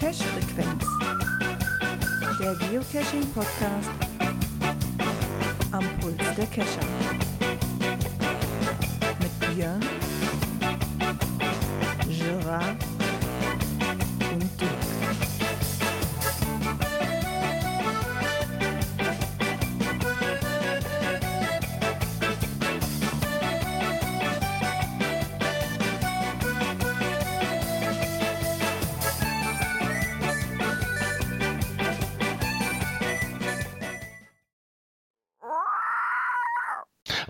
Cache-Frequenz. Der Geocaching-Podcast am Puls der Cacher. Mit Björn, Gerard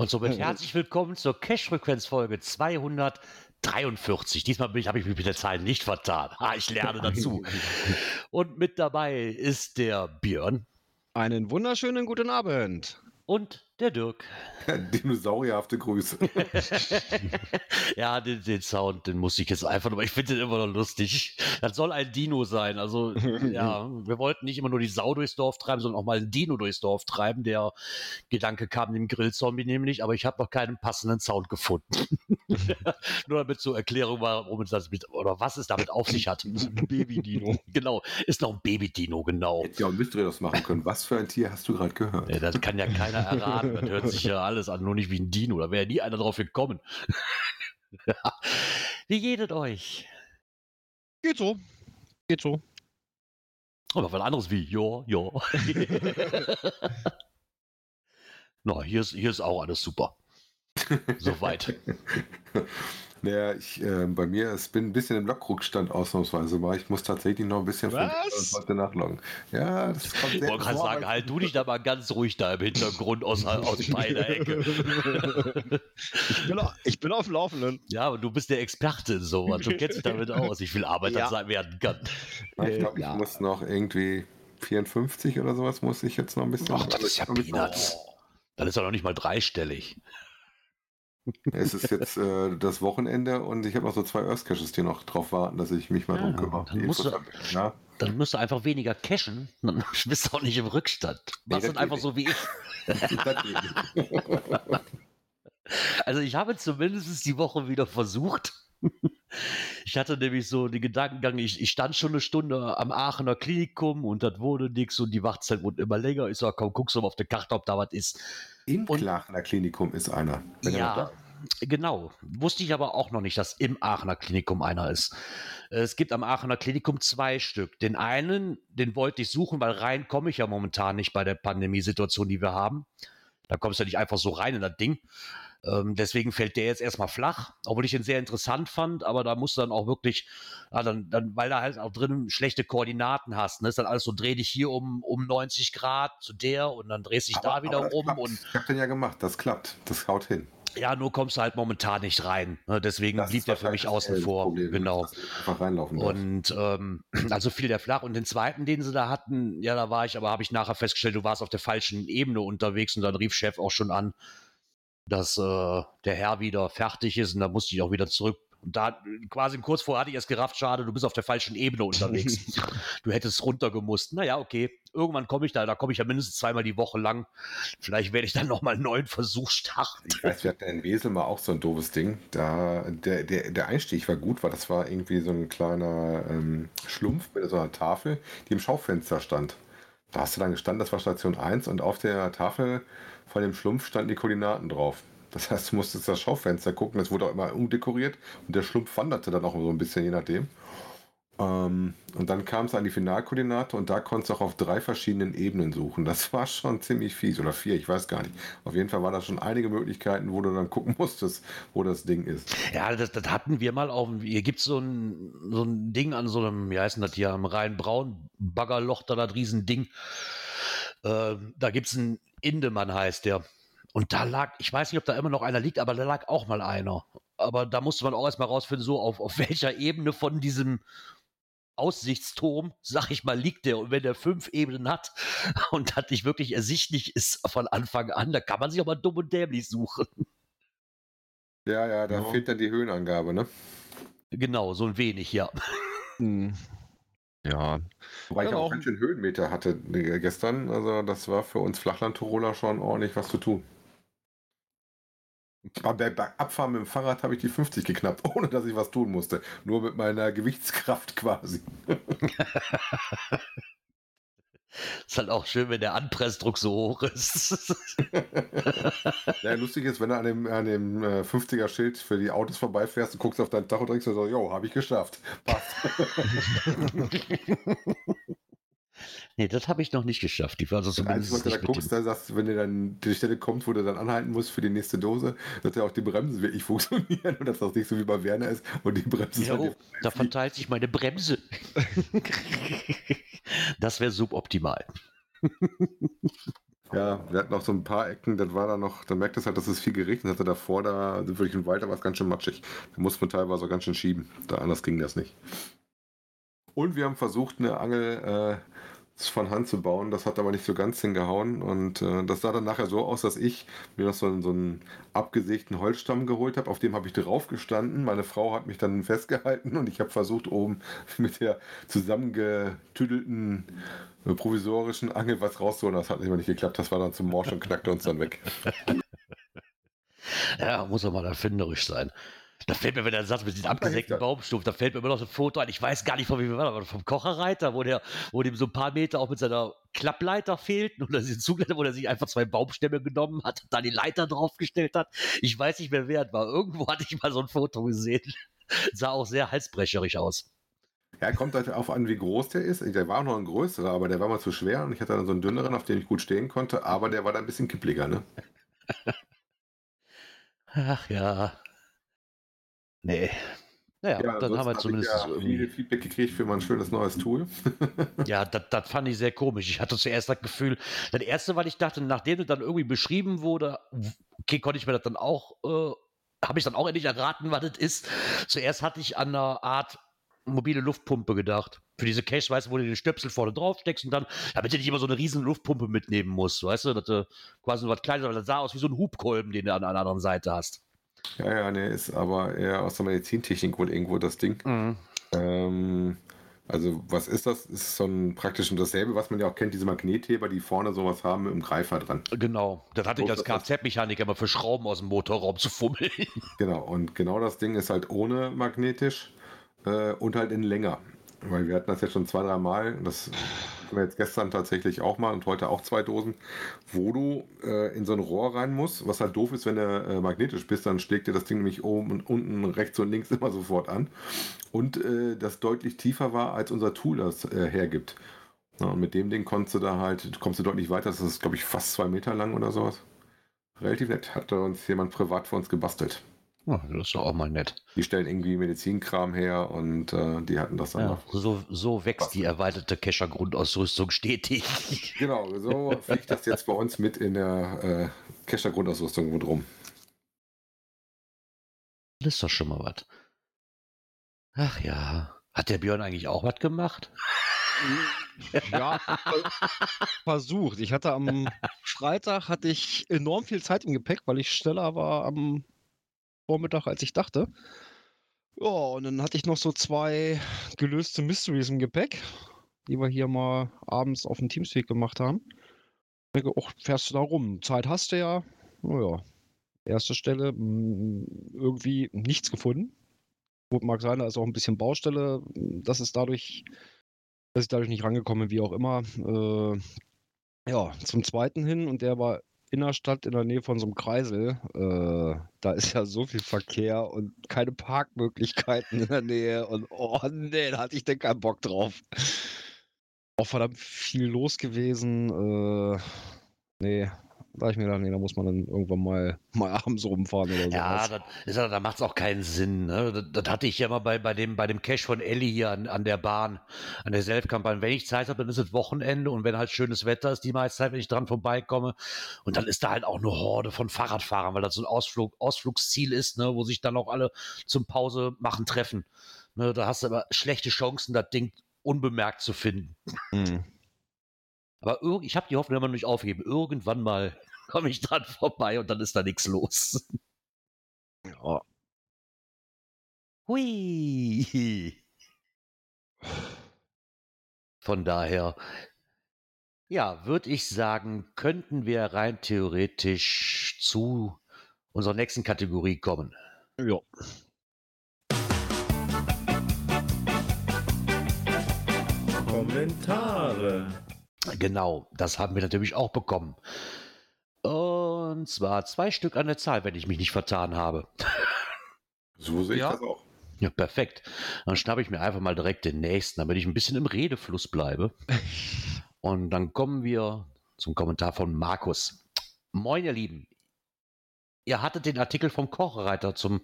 Und somit herzlich willkommen zur Cash-Frequenz-Folge 243. Diesmal bin ich, habe ich mich mit der Zahl nicht vertan. Ah, ich lerne dazu. Und mit dabei ist der Björn Einen wunderschönen guten Abend. und der Dirk. Dinosaurierhafte Grüße. ja, den, den Sound, den muss ich jetzt einfach, aber ich finde den immer noch lustig. Das soll ein Dino sein. Also, ja, wir wollten nicht immer nur die Sau durchs Dorf treiben, sondern auch mal ein Dino durchs Dorf treiben. Der Gedanke kam dem Grillzombie nämlich, aber ich habe noch keinen passenden Sound gefunden. nur damit zur Erklärung war, warum es das mit, oder was es damit auf sich hat. Baby-Dino. genau, ist noch ein Baby-Dino, genau. Hätte ja auch ein Mystery das machen können. Was für ein Tier hast du gerade gehört? Ja, das kann ja keiner erraten. Das hört sich ja alles an, nur nicht wie ein Dino. Da wäre nie einer drauf gekommen. Wie geht es euch? Geht so. Geht so. Aber was anderes wie, ja, ja. Na, hier ist, hier ist auch alles super. Soweit. Naja, ich, äh, bei mir, ich bin ein bisschen im Lockrückstand ausnahmsweise mal. Ich muss tatsächlich noch ein bisschen Was? heute nachloggen. Ja, das kommt Ich wollte gerade sagen, halt du dich da mal ganz ruhig da im Hintergrund aus, aus meiner Ecke. Ich bin, au- ich bin auf dem Laufenden. Ja, aber du bist der Experte in sowas. Du kennst dich damit aus, wie viel Arbeit Ja. das sein werden kann. Ich glaube, ich Ja. muss noch irgendwie 54 oder sowas muss ich jetzt noch ein bisschen. Ach, das ist ja Peanuts. Dann ist er noch nicht mal dreistellig. Es ist jetzt äh, das Wochenende und ich habe noch so zwei Earth Caches, die noch drauf warten, dass ich mich mal Ja, drum kümmere. dann musst du- ja. Dann müsst du einfach weniger cashen, dann bist du auch nicht im Rückstand. Machst das dann einfach geht so wie ich. Nicht. Also ich habe zumindest die Woche wieder versucht. Ich hatte nämlich so den Gedankengang, ich, ich stand schon eine Stunde am Aachener Klinikum und das wurde nix und die Wartezeit wurde immer länger. Ich sag, komm, guckst du mal auf der Karte, ob da was ist. Im Und- Klachener Klinikum ist einer. er Ja, genau. Wusste ich aber auch noch nicht, dass im Aachener Klinikum einer ist. Es gibt am Aachener Klinikum zwei Stück. Den einen, den wollte ich suchen, weil rein komme ich ja momentan nicht bei der Pandemiesituation, die wir haben. Da kommst du ja nicht einfach so rein in das Ding. Ähm, deswegen fällt der jetzt erstmal flach, obwohl ich ihn sehr interessant fand, aber da musst du dann auch wirklich, ja, dann, dann, weil da halt auch drin schlechte Koordinaten hast, ne? ist dann alles so, dreh dich hier um, um 90 Grad zu der und dann drehst dich da wieder das um klappt. und Ich habe den ja gemacht, das klappt. Das haut hin. ja, nur kommst du halt momentan nicht rein. Ne? Deswegen Das blieb der für mich außen vor. Problem, genau. dass du Einfach reinlaufen. Und ähm, also fiel der flach. Und den zweiten, den sie da hatten, ja, da war ich, aber habe ich nachher festgestellt, du warst auf der falschen Ebene unterwegs und dann rief Chef auch schon an, dass äh, der Herr wieder fertig ist und da musste ich auch wieder zurück. Und da quasi kurz vorher hatte ich erst gerafft, schade, du bist auf der falschen Ebene unterwegs. du hättest runtergemusst. Naja, okay. Irgendwann komme ich da, da komme ich ja mindestens zweimal die Woche lang. Vielleicht werde ich dann nochmal einen neuen Versuch starten. Ich weiß, wir hatten in Wesel mal auch so ein doofes Ding. Da, der, der, der Einstieg war gut, weil das war irgendwie so ein kleiner ähm, Schlumpf mit so einer Tafel, die im Schaufenster stand. Da hast du dann gestanden, das war Station 1 und auf der Tafel von dem Schlumpf standen die Koordinaten drauf. Das heißt, du musstest das Schaufenster gucken, das wurde auch immer umdekoriert und der Schlumpf wanderte dann auch so ein bisschen, je nachdem. Ähm, und dann kam es an die Finalkoordinate und da konntest du auch auf drei verschiedenen Ebenen suchen. Das war schon ziemlich fies oder vier, ich weiß gar nicht. Auf jeden Fall waren da schon einige Möglichkeiten, wo du dann gucken musstest, wo das Ding ist. Ja, das, das hatten wir mal auf. Hier gibt's so ein, so ein Ding an so einem, wie heißt das hier, am Rhein-Braun Baggerloch, da das Riesending. Äh, da gibt's einen Indemann, heißt der. Und da lag, ich weiß nicht, ob da immer noch einer liegt, aber da lag auch mal einer. Aber da musste man auch erstmal rausfinden, so auf, auf welcher Ebene von diesem Aussichtsturm, sag ich mal, liegt der. Und wenn der fünf Ebenen hat und das nicht wirklich ersichtlich ist von Anfang an, da kann man sich auch mal dumm und dämlich suchen. Ja, ja, da Ja. fehlt dann die Höhenangabe, ne? Genau, so ein wenig, ja. Hm. Ja, Wobei ich Ja, auch auch- ganz schön Höhenmeter hatte äh, gestern. Also das war für uns Flachland-Tiroler schon ordentlich was zu tun. Bei, bei Abfahren mit dem Fahrrad habe ich die 50 geknappt, ohne dass ich was tun musste. Nur mit meiner Gewichtskraft quasi. Ist halt auch schön, wenn der Anpressdruck so hoch ist. Ja, lustig ist, wenn du an dem, an dem äh, 50er-Schild für die Autos vorbeifährst, du guckst auf dein Tacho und denkst so, jo, habe ich geschafft. Passt. nee, das habe ich noch nicht geschafft. Die war also zumindest was du da guckst, da sagst, wenn dir dann die Stelle kommt, wo du dann anhalten musst für die nächste Dose, dass ja auch die Bremsen wirklich funktionieren und dass das nicht so wie bei Werner ist und die Bremsen Ja, oh, da verteilt sich meine Bremse. das wäre suboptimal. Ja, wir hatten noch so ein paar Ecken, das war da noch, da merkt es halt, dass es viel geregnet hatte davor, da sind wirklich im Wald, da war es ganz schön matschig. Da musste man teilweise auch ganz schön schieben, da anders ging das nicht. Und wir haben versucht, eine Angel äh, von Hand zu bauen, das hat aber nicht so ganz hingehauen und äh, das sah dann nachher so aus, dass ich mir noch so, einen- so einen abgesägten Holzstamm geholt habe, auf dem habe ich drauf gestanden, meine Frau hat mich dann festgehalten und ich habe versucht, oben mit der zusammengetüdelten äh, provisorischen Angel was rauszuholen. Das hat immer nicht geklappt. Das war dann zum Morsch und knackte uns dann weg. Ja, muss doch mal erfinderisch sein. Da fällt mir, wenn er sagt, mit diesem abgesägten. Baumstumpf, da fällt mir immer noch so ein Foto ein. Ich weiß gar nicht, von wie wir waren, aber vom Kocherreiter, wo der, wo dem so ein paar Meter auch mit seiner Klappleiter fehlten oder diese Zugleiter, wo er sich einfach zwei Baumstämme genommen hat, da die Leiter draufgestellt hat. Ich weiß nicht mehr, wer es war. Irgendwo hatte ich mal so ein Foto gesehen. Sah auch sehr halsbrecherisch aus. Ja, kommt halt auf an, wie groß der ist. Der war auch noch ein größerer, aber der war mal zu schwer und ich hatte dann so einen dünneren, auf dem ich gut stehen konnte, aber der war dann ein bisschen kippliger, ne? Ach ja. Nee. Naja, Ja, dann haben wir zumindest ich ja viel Feedback gekriegt für mein schönes neues Tool. Ja, das, fand ich sehr komisch. Ich hatte zuerst das Gefühl, das erste, weil ich dachte, nachdem das dann irgendwie beschrieben wurde, okay, konnte ich mir das dann auch, äh, habe ich dann auch endlich erraten, was das ist. Zuerst hatte ich an eine Art mobile Luftpumpe gedacht. Für diese Cache, weißt du, wo du den Stöpsel vorne drauf steckst und dann, damit du nicht immer so eine riesen Luftpumpe mitnehmen musst, weißt du, dass du quasi nur was Kleines, aber das sah aus wie so ein Hubkolben, den du an einer anderen Seite hast. Ja, ja, nee, ist aber eher aus der Medizintechnik wohl irgendwo das Ding. Ähm, also, was ist das? Ist so ein praktisch dasselbe, was man ja auch kennt, diese Magnetheber, die vorne sowas haben mit dem Greifer dran. Genau, das hatte ich als Kfz-Mechaniker immer für Schrauben aus dem Motorraum zu fummeln. Genau, und genau das Ding ist halt ohne magnetisch äh, und halt in länger. Weil wir hatten das jetzt schon zwei, drei Mal, das hatten wir jetzt gestern tatsächlich auch mal und heute auch zwei Dosen, wo du äh, in so ein Rohr rein musst, was halt doof ist, wenn du äh, magnetisch bist, dann schlägt dir das Ding nämlich oben und unten, rechts und links immer sofort an. Und äh, das deutlich tiefer war, als unser Tool das äh, hergibt. Ja, und mit dem Ding konntest du da halt, kommst du deutlich weiter, das ist glaube ich fast zwei Meter lang oder sowas. Relativ nett, hat da uns jemand privat für uns gebastelt. Ja, das ist doch auch mal nett. Die stellen irgendwie Medizinkram her und äh, die hatten das dann Ja, noch. so, so wächst die erweiterte Kescher-Grundausrüstung stetig. Genau, so fliegt das jetzt bei uns mit in der äh, Kescher-Grundausrüstung mit rum. Das ist doch schon mal was. Ach ja. Hat der Björn eigentlich auch was gemacht? Ja, ver- versucht. Ich hatte am Freitag hatte ich enorm viel Zeit im Gepäck, weil ich schneller war am Vormittag, als ich dachte. Ja, und dann hatte ich noch so zwei gelöste Mysteries im Gepäck, die wir hier mal abends auf dem Teamspeak gemacht haben. Ich denke, ach, fährst du da rum? Zeit hast du ja. Naja, erste Stelle, mh, irgendwie nichts gefunden. Gut, mag sein, da ist auch ein bisschen Baustelle. Das ist dadurch dass ich dadurch nicht rangekommen bin, wie auch immer. Äh, ja, zum zweiten hin und der war in der Stadt in der Nähe von so einem Kreisel. Äh, da ist ja so viel Verkehr und keine Parkmöglichkeiten in der Nähe und oh nee, da hatte ich denn keinen Bock drauf. Auch verdammt viel los gewesen. Äh, nee, da ich mir gedacht, nee, da muss man dann irgendwann mal, mal abends rumfahren oder so. Ja, das ist da macht es auch keinen Sinn. Ne? Das, das hatte ich ja mal bei, bei, dem, bei dem Cash von Ellie hier an, an der Bahn, an der Selfkampagne. Wenn ich Zeit habe, dann ist es Wochenende und wenn halt schönes Wetter ist, die meiste Zeit, wenn ich dran vorbeikomme. Und dann ist da halt auch eine Horde von Fahrradfahrern, weil das so ein Ausflug, Ausflugsziel ist, ne? wo sich dann auch alle zum Pause machen treffen. Ne? Da hast du aber schlechte Chancen, das Ding unbemerkt zu finden. Hm. Aber ich habe die Hoffnung immer noch nicht aufgeben. Irgendwann mal komme ich dran vorbei und dann ist da nichts los. Ja. Hui. Von daher, ja, würde ich sagen, könnten wir rein theoretisch zu unserer nächsten Kategorie kommen. Ja. Kommentare. Genau, das haben wir natürlich auch bekommen. Und zwar zwei Stück an der Zahl, wenn ich mich nicht vertan habe. So sehe ich Ja. das auch. Ja, perfekt. Dann schnappe ich mir einfach mal direkt den nächsten, damit ich ein bisschen im Redefluss bleibe. Und dann kommen wir zum Kommentar von Markus. Moin, ihr Lieben. Ihr hattet den Artikel vom Kochreiter zum,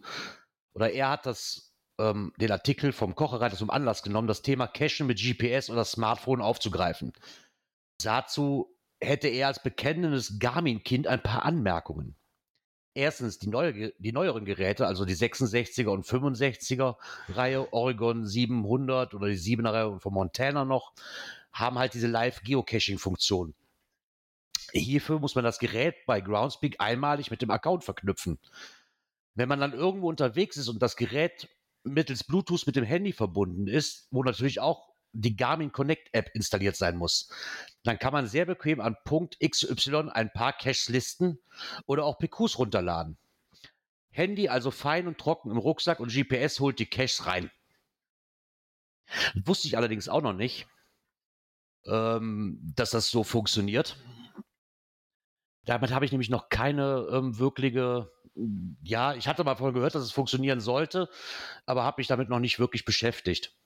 oder er hat das, ähm, den Artikel vom Kochreiter zum Anlass genommen, das Thema Cachen mit GPS oder Smartphone aufzugreifen. Dazu hätte er als bekennendes Garmin-Kind ein paar Anmerkungen. Erstens, die, neue, die neueren Geräte, also die 66er und 65er Reihe, Oregon 700 oder die 7er Reihe von Montana noch, haben halt diese Live-Geocaching-Funktion. Hierfür muss man das Gerät bei Groundspeak einmalig mit dem Account verknüpfen. Wenn man dann irgendwo unterwegs ist und das Gerät mittels Bluetooth mit dem Handy verbunden ist, wo natürlich auch die Garmin Connect App installiert sein muss, dann kann man sehr bequem an Punkt XY ein paar Caches listen oder auch PQs runterladen. Handy also fein und trocken im Rucksack und GPS holt die Caches rein. Wusste ich allerdings auch noch nicht, ähm, dass das so funktioniert. Damit habe ich nämlich noch keine ähm, wirkliche, ja, ich hatte mal vorhin gehört, dass es funktionieren sollte, aber habe mich damit noch nicht wirklich beschäftigt.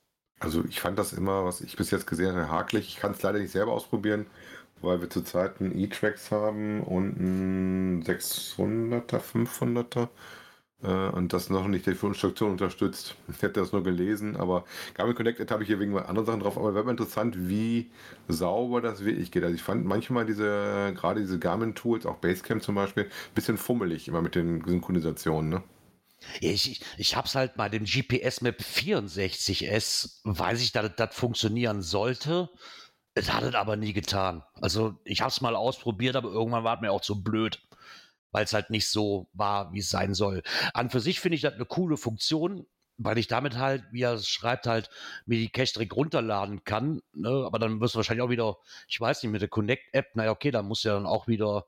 Also ich fand das immer, was ich bis jetzt gesehen habe, hakelig. Ich kann es leider nicht selber ausprobieren, weil wir zurzeit einen E-Tracks haben und einen 600er, 500er äh, und das noch nicht die Instruktion unterstützt. Ich hätte das nur gelesen, aber Garmin Connected habe ich hier wegen anderen Sachen drauf, aber wäre mal interessant, wie sauber das wirklich geht. Also ich fand manchmal diese, gerade diese Garmin-Tools, auch Basecamp zum Beispiel, ein bisschen fummelig immer mit den Synchronisationen, ne? Ich, ich, habe es halt bei dem GPS Map 64S, weiß ich, dass das funktionieren sollte. Es hat es aber nie getan. Also ich habe es mal ausprobiert, aber irgendwann war es mir auch zu blöd, weil es halt nicht so war, wie es sein soll. An für sich finde ich das eine coole Funktion, weil ich damit halt, wie er es schreibt, halt mir die Cache direkt runterladen kann. Ne? Aber dann wirst du wahrscheinlich auch wieder, ich weiß nicht, mit der Connect-App, naja, okay, da musst du ja dann auch wieder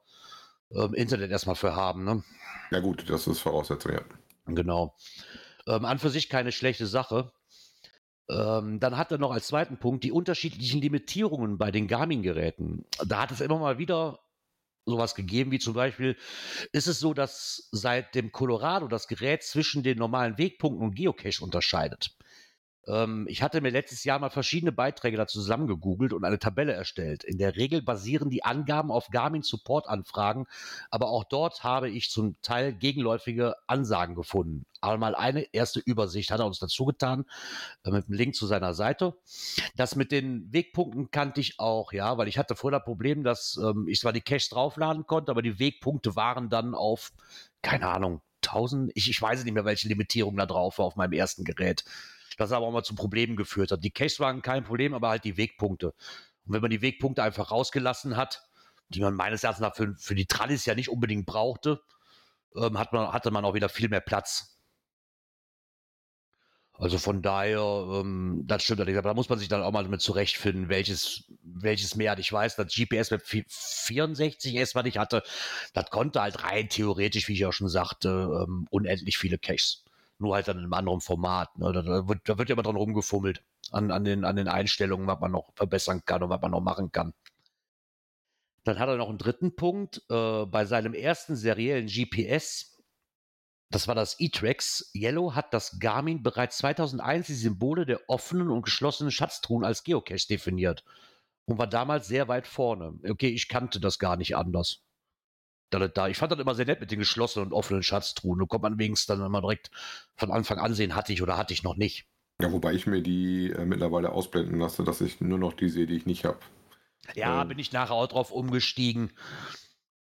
ähm, Internet erstmal für haben. Ne? Ja gut, das ist Voraussetzung, ja. Genau. Ähm, an für sich keine schlechte Sache. Ähm, dann hat er noch als zweiten Punkt die unterschiedlichen Limitierungen bei den Garmin-Geräten. Da hat es immer mal wieder sowas gegeben, wie zum Beispiel ist es so, dass seit dem Colorado das Gerät zwischen den normalen Wegpunkten und Geocache unterscheidet. Ähm, ich hatte mir letztes Jahr mal verschiedene Beiträge dazu zusammengegoogelt und eine Tabelle erstellt. In der Regel basieren die Angaben auf Garmin-Support-Anfragen, aber auch dort habe ich zum Teil gegenläufige Ansagen gefunden. Aber mal eine erste Übersicht hat er uns dazu getan, äh, mit einem Link zu seiner Seite. Das mit den Wegpunkten kannte ich auch, ja, weil ich hatte vorher das Problem, dass ähm, ich zwar die Caches draufladen konnte, aber die Wegpunkte waren dann auf, keine Ahnung, 1000, ich, ich weiß nicht mehr, welche Limitierung da drauf war auf meinem ersten Gerät. Das aber auch mal zu Problemen geführt hat. Die Caches waren kein Problem, aber halt die Wegpunkte. Und wenn man die Wegpunkte einfach rausgelassen hat, die man meines Erachtens nach für, für die Tradis ja nicht unbedingt brauchte, ähm, hat man, hatte man auch wieder viel mehr Platz. Also von daher, ähm, das stimmt allerdings, aber da muss man sich dann auch mal damit zurechtfinden, welches, welches mehr hat. Ich weiß, das GPS Map 64S, was ich hatte, das konnte halt rein theoretisch, wie ich ja schon sagte, ähm, unendlich viele Caches. Nur halt dann in einem anderen Format. Ne? Da, da, wird, da wird ja immer dran rumgefummelt an, an, den, an den Einstellungen, was man noch verbessern kann und was man noch machen kann. Dann hat er noch einen dritten Punkt. Äh, bei seinem ersten seriellen GPS, das war das E-Trax, Yellow hat das Garmin bereits 2001 die Symbole der offenen und geschlossenen Schatztruhen als Geocache definiert und war damals sehr weit vorne. Okay, ich kannte das gar nicht anders. Da, da, ich fand das immer sehr nett mit den geschlossenen und offenen Schatztruhen. Da konnte man wenigstens dann immer direkt von Anfang an sehen, hatte ich oder hatte ich noch nicht. Ja, wobei ich mir die äh, mittlerweile ausblenden lasse, dass ich nur noch die sehe, die ich nicht habe. Ja, Ähm. bin ich nachher auch drauf umgestiegen.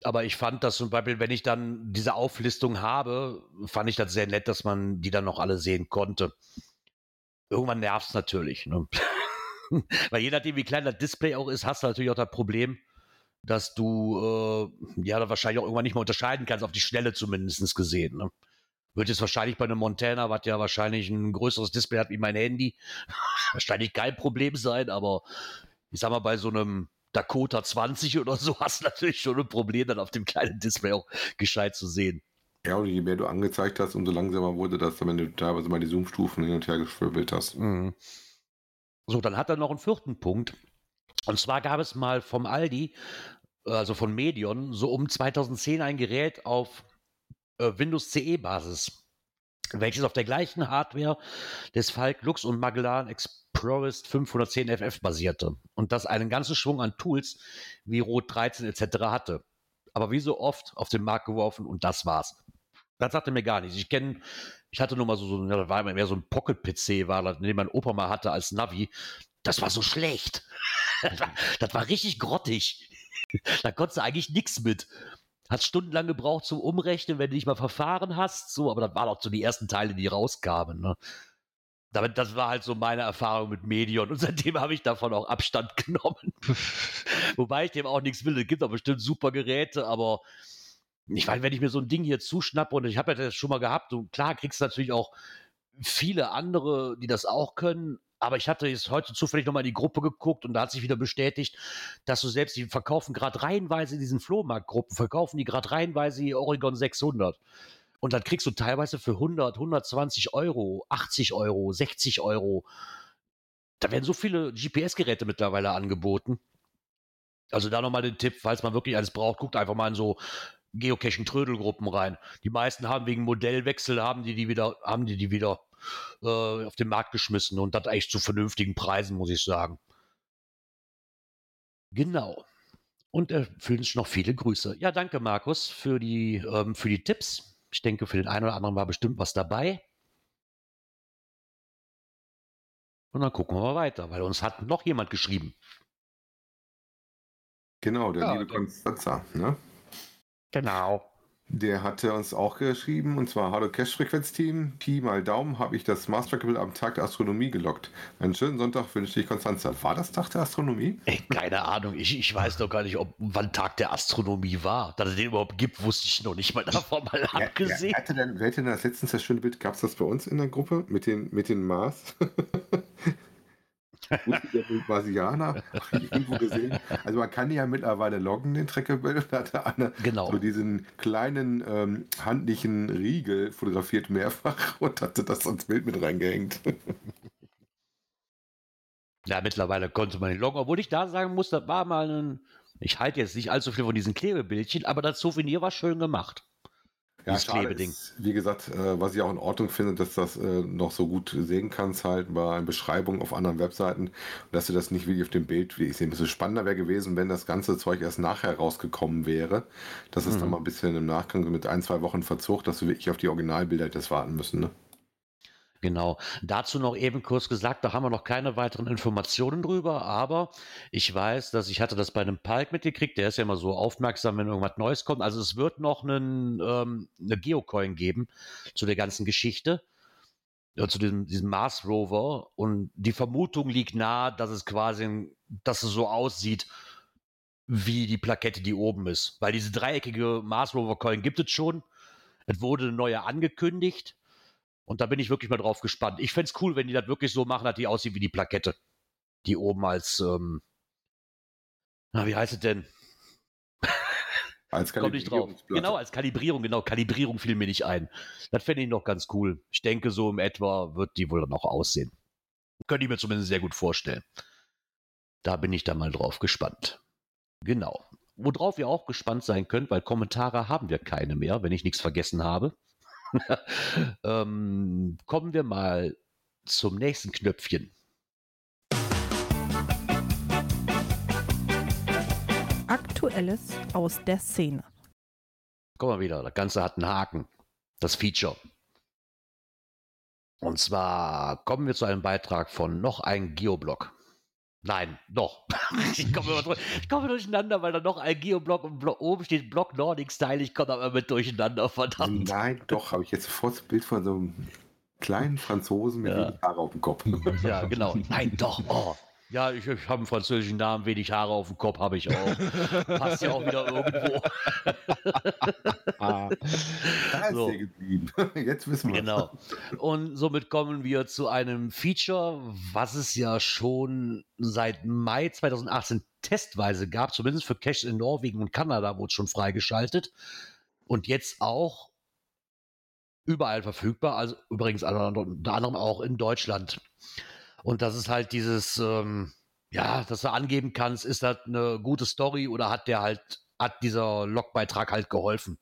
Aber ich fand das zum Beispiel, wenn ich dann diese Auflistung habe, fand ich das sehr nett, dass man die dann noch alle sehen konnte. Irgendwann nervt es natürlich. Ne? Weil je nachdem, wie klein das Display auch ist, hast du natürlich auch das Problem, dass du äh, ja da wahrscheinlich auch irgendwann nicht mehr unterscheiden kannst, auf die Schnelle zumindest gesehen. Ne? Wird jetzt wahrscheinlich bei einem Montana, was ja wahrscheinlich ein größeres Display hat wie mein Handy, wahrscheinlich kein Problem sein, aber ich sag mal, bei so einem Dakota 20 oder so hast du natürlich schon ein Problem, dann auf dem kleinen Display auch gescheit zu sehen. Ja, und je mehr du angezeigt hast, umso langsamer wurde das, wenn du teilweise mal die Zoom-Stufen hin und her geschwirbelt hast. Mhm. So, dann hat er noch einen vierten Punkt. Und zwar gab es mal vom Aldi, also von Medion, so um 2010 ein Gerät auf äh, Windows CE-Basis, welches auf der gleichen Hardware des Falk Lux und Magellan Explorist 510 FF basierte und das einen ganzen Schwung an Tools wie Rot 13 etc. hatte. Aber wie so oft auf den Markt geworfen und das war's. Das sagte mir gar nichts. Ich kenne, ich hatte nur mal so, so ja, das war mehr so ein Pocket-PC, war den mein Opa mal hatte als Navi. Das war so schlecht. das, war, richtig grottig. da konntest du eigentlich nichts mit. Hat stundenlang gebraucht zum Umrechnen, wenn du nicht mal Verfahren hast. So, aber das waren auch so die ersten Teile, die rauskamen. Ne? Damit, das war halt so meine Erfahrung mit Medion und seitdem habe ich davon auch Abstand genommen. Wobei ich dem auch nichts will. Es gibt auch bestimmt super Geräte, aber ich meine, wenn ich mir so ein Ding hier zuschnappe und ich habe ja das schon mal gehabt, und klar kriegst du natürlich auch viele andere, die das auch können, aber ich hatte jetzt heute zufällig nochmal in die Gruppe geguckt und da hat sich wieder bestätigt, dass du selbst, die verkaufen gerade reihenweise in diesen Flohmarktgruppen, verkaufen die gerade reihenweise die Oregon 600. Und dann kriegst du teilweise für 100, 120 Euro, 80 Euro, 60 Euro. Da werden so viele GPS-Geräte mittlerweile angeboten. Also da nochmal den Tipp, falls man wirklich eines braucht, guckt einfach mal in so Geocaching-Trödelgruppen rein. Die meisten haben wegen Modellwechsel, haben die die wieder, haben die die wieder äh, auf den Markt geschmissen und das eigentlich zu vernünftigen Preisen, muss ich sagen. Genau. Und erfüllen sich noch viele Grüße. Ja, danke, Markus, für die, ähm, für die Tipps. Ich denke, für den einen oder anderen war bestimmt was dabei. Und dann gucken wir mal weiter, weil uns hat noch jemand geschrieben. Genau, der Ja, liebe Konstanzer, ne? Genau. Der hatte uns auch geschrieben, und zwar Hallo Cash-Frequenz-Team. Pi mal Daumen habe ich das Master Trackable am Tag der Astronomie gelockt. Einen schönen Sonntag wünsche ich Konstanzer. War das Tag der Astronomie? Ey, keine Ahnung. Ich, ich weiß doch gar nicht, ob wann Tag der Astronomie war. Dass es den überhaupt gibt, wusste ich noch nicht mal davon mal Ja, abgesehen. Ja, hatte denn, wer hatte denn das letztens das schöne Bild? Gab es das bei uns in der Gruppe mit den, mit den Mars? Ich irgendwo gesehen. Also man kann ja mittlerweile loggen, den Trackable. Da hatte einer Genau. so diesen kleinen ähm, handlichen Riegel fotografiert mehrfach und hatte das ans Bild mit reingehängt. Ja, mittlerweile konnte man den loggen, obwohl ich da sagen muss, das war mal ein. Ich halte jetzt nicht allzu viel von diesen Klebebildchen, aber das Souvenir war schön gemacht. Dieses schade ist, Wie gesagt, äh, was ich auch in Ordnung finde, dass das äh, noch so gut sehen kannst, halt bei Beschreibungen auf anderen Webseiten, dass du das nicht wie auf dem Bild, wie ich sehe, ein bisschen spannender wäre gewesen, wenn das ganze Zeug erst nachher rausgekommen wäre. Das ist dann Mhm. mal ein bisschen im Nachgang mit ein, zwei Wochen Verzug, dass du wirklich auf die Originalbilder hättest warten müssen. Ne? Genau. Dazu noch eben kurz gesagt, da haben wir noch keine weiteren Informationen drüber, aber ich weiß, dass ich hatte das bei einem Palk mitgekriegt, der ist ja immer so aufmerksam, wenn irgendwas Neues kommt. Also es wird noch einen, ähm, eine Geocoin geben zu der ganzen Geschichte, ja, zu diesem, diesem Mars Rover und die Vermutung liegt nahe, dass es quasi, dass es so aussieht, wie die Plakette, die oben ist. Weil diese dreieckige Mars Rover Coin gibt es schon. Es wurde eine neue angekündigt. Und da bin ich wirklich mal drauf gespannt. Ich fände es cool, wenn die das wirklich so machen, dass die aussieht wie die Plakette. Die oben als, ähm, na, wie heißt es denn? Als Komm nicht drauf. Kalibrierungsplatte. Genau, als Kalibrierung, genau. Kalibrierung fiel mir nicht ein. Das fände ich noch ganz cool. Ich denke, so im etwa wird die wohl dann auch aussehen. Könnte ich mir zumindest sehr gut vorstellen. Da bin ich dann mal drauf gespannt. Genau. Worauf ihr auch gespannt sein könnt, weil Kommentare haben wir keine mehr, wenn ich nichts vergessen habe. ähm, kommen wir mal zum nächsten Knöpfchen. Aktuelles aus der Szene. Guck mal wieder, das Ganze hat einen Haken. Das Feature. Und zwar kommen wir zu einem Beitrag von noch ein Geoblog. Nein, doch. ich, komme immer, ich komme durcheinander, weil da noch ein Geoblog und Blo oben steht Blog Nordic Style. Ich komme aber mit durcheinander, verdammt. Nein, doch, habe ich jetzt sofort das Bild von so einem kleinen Franzosen mit Ja. wenig Haare auf dem Kopf. Ja, genau. Nein, doch. Oh. Ja, ich, ich habe einen französischen Namen, wenig Haare auf dem Kopf habe ich auch. Passt ja auch wieder irgendwo. ah, da ist So. er geblieben. Jetzt wissen wir. Genau. Und somit kommen wir zu einem Feature, was es ja schon seit Mai 2018 testweise gab, zumindest für Caches in Norwegen und Kanada wurde es schon freigeschaltet. Und jetzt auch überall verfügbar, also übrigens unter anderem auch in Deutschland. Und das ist halt dieses, ähm, ja, dass du angeben kannst, ist das eine gute Story oder hat der halt, hat dieser Logbeitrag halt geholfen?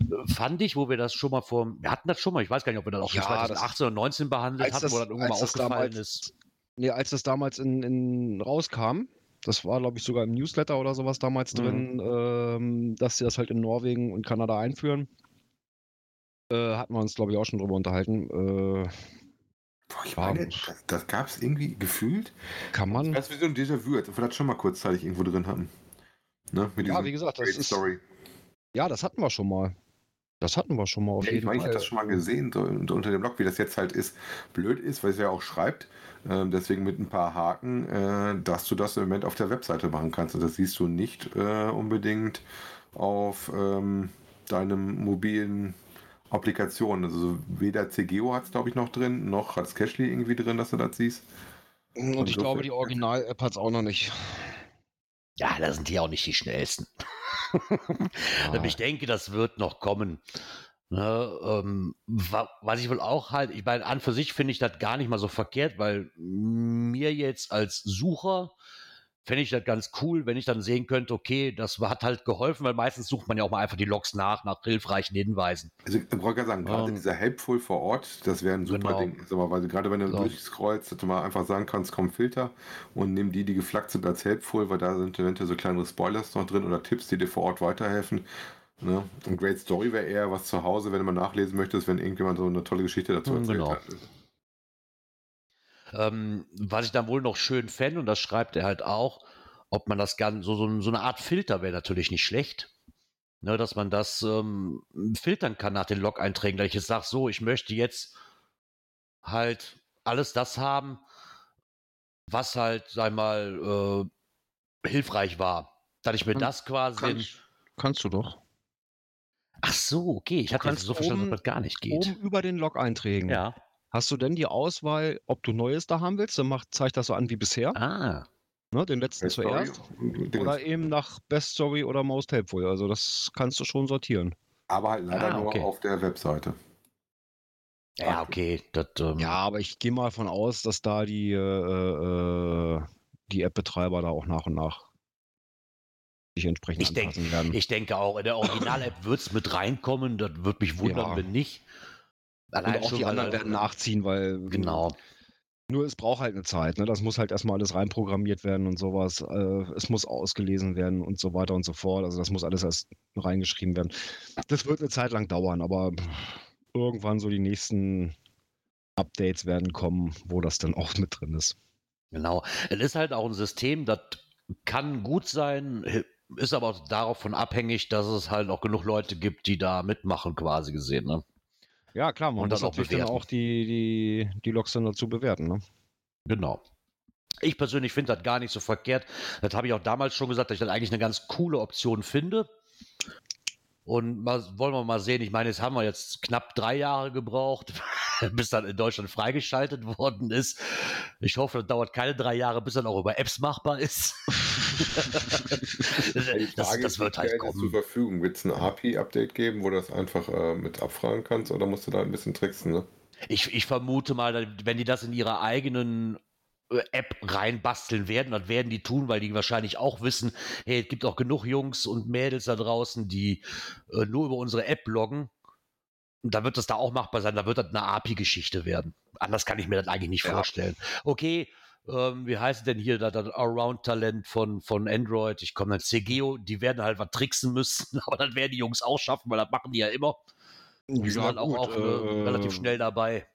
Äh, Fand ich, wo wir das schon mal vor, wir hatten das schon mal, ich weiß gar nicht, ob wir das auch Ja, 2018 oder 19 behandelt hatten, das- wo das irgendwann mal aufgefallen damals- ist. Nee, als das damals in, in rauskam, das war, glaube ich, sogar im Newsletter oder sowas damals Mhm. drin, ähm, dass sie das halt in Norwegen und Kanada einführen. Äh, hatten wir uns, glaube ich, auch schon drüber unterhalten. Äh, Boah, ich Ja. meine, das, das gab es irgendwie gefühlt. kann man. Das ist wie so ein Déjà-vu, als ob wir das schon mal kurzzeitig irgendwo drin hatten. Ne? Mit Ja, diesem wie gesagt, das ist. Story. Ja, das hatten wir schon mal. Das hatten wir schon mal auf Ja, ich jeden meine, ich Fall. habe das schon mal gesehen, so unter dem Blog, wie das jetzt halt ist. Blöd ist, weil es ja auch schreibt. Ähm, deswegen mit ein paar Haken, äh, dass du das im Moment auf der Webseite machen kannst. Und das siehst du nicht äh, unbedingt auf ähm, deinem mobilen Applikation. Also weder CGO hat es, glaube ich, noch drin, noch hat es Cashly irgendwie drin, dass du das siehst. Und ich insofern- glaube, die Original-App hat es auch noch nicht. Ja, da sind die auch nicht die schnellsten. Ja. Ich denke, das wird noch kommen. Ne, ähm, wa was ich wohl auch halt, ich meine, an für sich finde ich das gar nicht mal so verkehrt, weil mir jetzt als Sucher fände ich das ganz cool, wenn ich dann sehen könnte, okay, das hat halt geholfen, weil meistens sucht man ja auch mal einfach die Logs nach, nach hilfreichen Hinweisen. Also ich wollte gerade sagen, gerade Ähm, dieser Helpful vor Ort, das wäre ein super genau. Ding. Mal, weil gerade wenn du So. durchscrollst, dass du mal einfach sagen kannst, komm Filter und nimm die, die geflaggt sind als Helpful, weil da sind eventuell so kleinere Spoilers noch drin oder Tipps, die dir vor Ort weiterhelfen. Ne? Und Great Story wäre eher was zu Hause, wenn du mal nachlesen möchtest, wenn irgendjemand so eine tolle Geschichte dazu Hm, erzählt genau. hat. Ähm, was ich dann wohl noch schön fände, und das schreibt er halt auch, ob man das ganz, so, so, so eine Art Filter wäre natürlich nicht schlecht. Ne, dass man das ähm, filtern kann nach den Log-Einträgen, dass ich jetzt sage, so, ich möchte jetzt halt alles das haben, was halt, sag mal, äh, hilfreich war. Dass ich mir Kann- das quasi. Kannst, kannst du doch. Ach so, okay. Ich hatte jetzt so verstanden, dass das gar nicht geht. Oben über den Log-Einträgen. Ja. Hast du denn die Auswahl, ob du Neues da haben willst? Dann macht, zeigt das so an wie bisher. Ah. Ne, den letzten Story zuerst. und Dingens. Oder eben nach Best Story oder Most Helpful. Also das kannst du schon sortieren. Aber halt leider Ah, nur okay. auf der Webseite. Ja, okay. Das, ähm, Ja, aber ich gehe mal von aus, dass da die, äh, äh, die App-Betreiber da auch nach und nach sich entsprechend Ich denk- anpassen werden. Ich denke auch, in der Original-App wird es mit reinkommen. Das würde mich wundern, Ja. wenn nicht. Und Allein auch schon, die anderen halt- werden nachziehen, weil Genau. nur es braucht halt eine Zeit. Ne? Das muss halt erstmal alles reinprogrammiert werden und sowas. Äh, es muss ausgelesen werden und so weiter und so fort. Also das muss alles erst reingeschrieben werden. Das wird eine Zeit lang dauern, aber irgendwann so die nächsten Updates werden kommen, wo das dann auch mit drin ist. Genau. Es ist halt auch ein System, das kann gut sein, ist aber auch davon abhängig, dass es halt auch genug Leute gibt, die da mitmachen, quasi gesehen. Ne? Ja, klar, man Und muss das auch natürlich dann auch die, die, die Logs dann dazu bewerten. Ne? Genau. Ich persönlich finde das gar nicht so verkehrt. Das habe ich auch damals schon gesagt, dass ich das eigentlich eine ganz coole Option finde. Und mal, wollen wir mal sehen. Ich meine, jetzt haben wir jetzt knapp drei Jahre gebraucht, bis dann in Deutschland freigeschaltet worden ist. Ich hoffe, das dauert keine drei Jahre, bis dann auch über Apps machbar ist. Das, das wird halt es zur kommen. Verfügung. Wird es ein API-Update geben, wo du das einfach äh, mit abfragen kannst oder musst du da ein bisschen tricksen? Ne? Ich, ich vermute mal, wenn die das in ihrer eigenen App reinbasteln werden, das werden die tun, weil die wahrscheinlich auch wissen, hey, es gibt auch genug Jungs und Mädels da draußen, die äh, nur über unsere App loggen. Und da wird das da auch machbar sein, da wird das eine API-Geschichte werden. Anders kann ich mir das eigentlich nicht Ja. vorstellen. Okay, ähm, wie heißt denn hier das, das Around-Talent von, von Android? Ich komme dann CGO, die werden halt was tricksen müssen, aber das werden die Jungs auch schaffen, weil das machen die ja immer. Die sind halt auch, auch äh, relativ schnell dabei.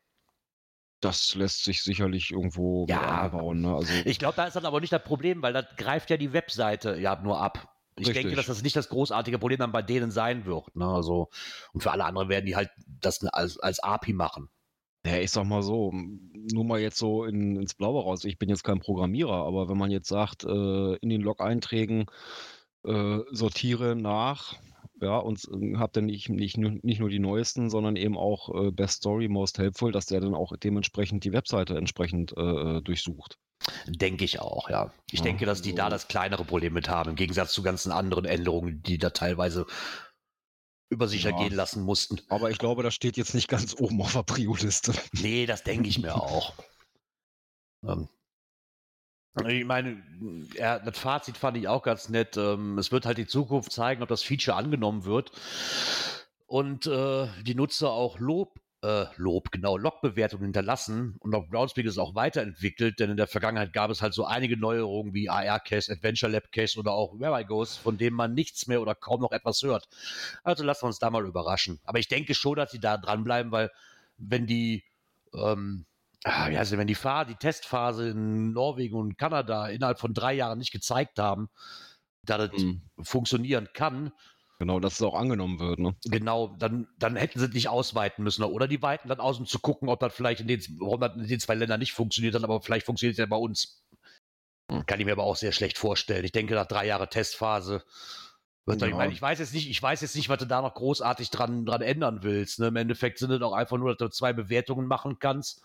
Das lässt sich sicherlich irgendwo Ja. einbauen. Ne? Also, Ich glaube, da ist dann aber nicht das Problem, weil das greift ja die Webseite ja nur ab. Ich Richtig. denke, dass das nicht das großartige Problem dann bei denen sein wird. Ne? Also, und für alle anderen werden die halt das als, als API machen. Ja, ich sag mal so, nur mal jetzt so in, ins Blaue raus. Ich bin jetzt kein Programmierer, aber wenn man jetzt sagt, äh, in den Log-Einträgen äh, sortiere nach, ja, und äh, habe dann nicht, nicht, nicht nur die neuesten, sondern eben auch äh, Best Story, Most Helpful, dass der dann auch dementsprechend die Webseite entsprechend äh, äh durchsucht. Denke ich auch, ja. Ich ja, denke, dass die so. da das kleinere Problem mit haben, im Gegensatz zu ganzen anderen Änderungen, die da teilweise über sich ja. ergehen lassen mussten. Aber ich glaube, das steht jetzt nicht ganz oben auf der Prio-Liste. Nee, das denke ich mir auch. Ähm, ich meine, ja, das Fazit fand ich auch ganz nett. Ähm, es wird halt die Zukunft zeigen, ob das Feature angenommen wird und äh, die Nutzer auch Lob äh, Lob, genau, Logbewertungen hinterlassen und auch Groundspeak ist auch weiterentwickelt, denn in der Vergangenheit gab es halt so einige Neuerungen wie AR-Case, Adventure Lab Case oder auch Where I Goes, von denen man nichts mehr oder kaum noch etwas hört. Also lassen wir uns da mal überraschen. Aber ich denke schon, dass sie da dranbleiben, weil wenn die, ähm, wie heißt es, wenn die Fahr die Testphase in Norwegen und Kanada innerhalb von drei Jahren nicht gezeigt haben, dass das mhm. funktionieren kann, Genau, dass es auch angenommen wird. Ne? Genau, dann, dann hätten sie nicht ausweiten müssen. Oder die weiten dann aus, um zu gucken, ob das vielleicht in den, warum das in den zwei Ländern nicht funktioniert hat, aber vielleicht funktioniert es ja bei uns. Hm. Kann ich mir aber auch sehr schlecht vorstellen. Ich denke, nach drei Jahren Testphase wird ja. ich, meine, ich weiß jetzt nicht, ich weiß jetzt nicht, was du da noch großartig dran, dran ändern willst. Ne? Im Endeffekt sind es auch einfach nur, dass du zwei Bewertungen machen kannst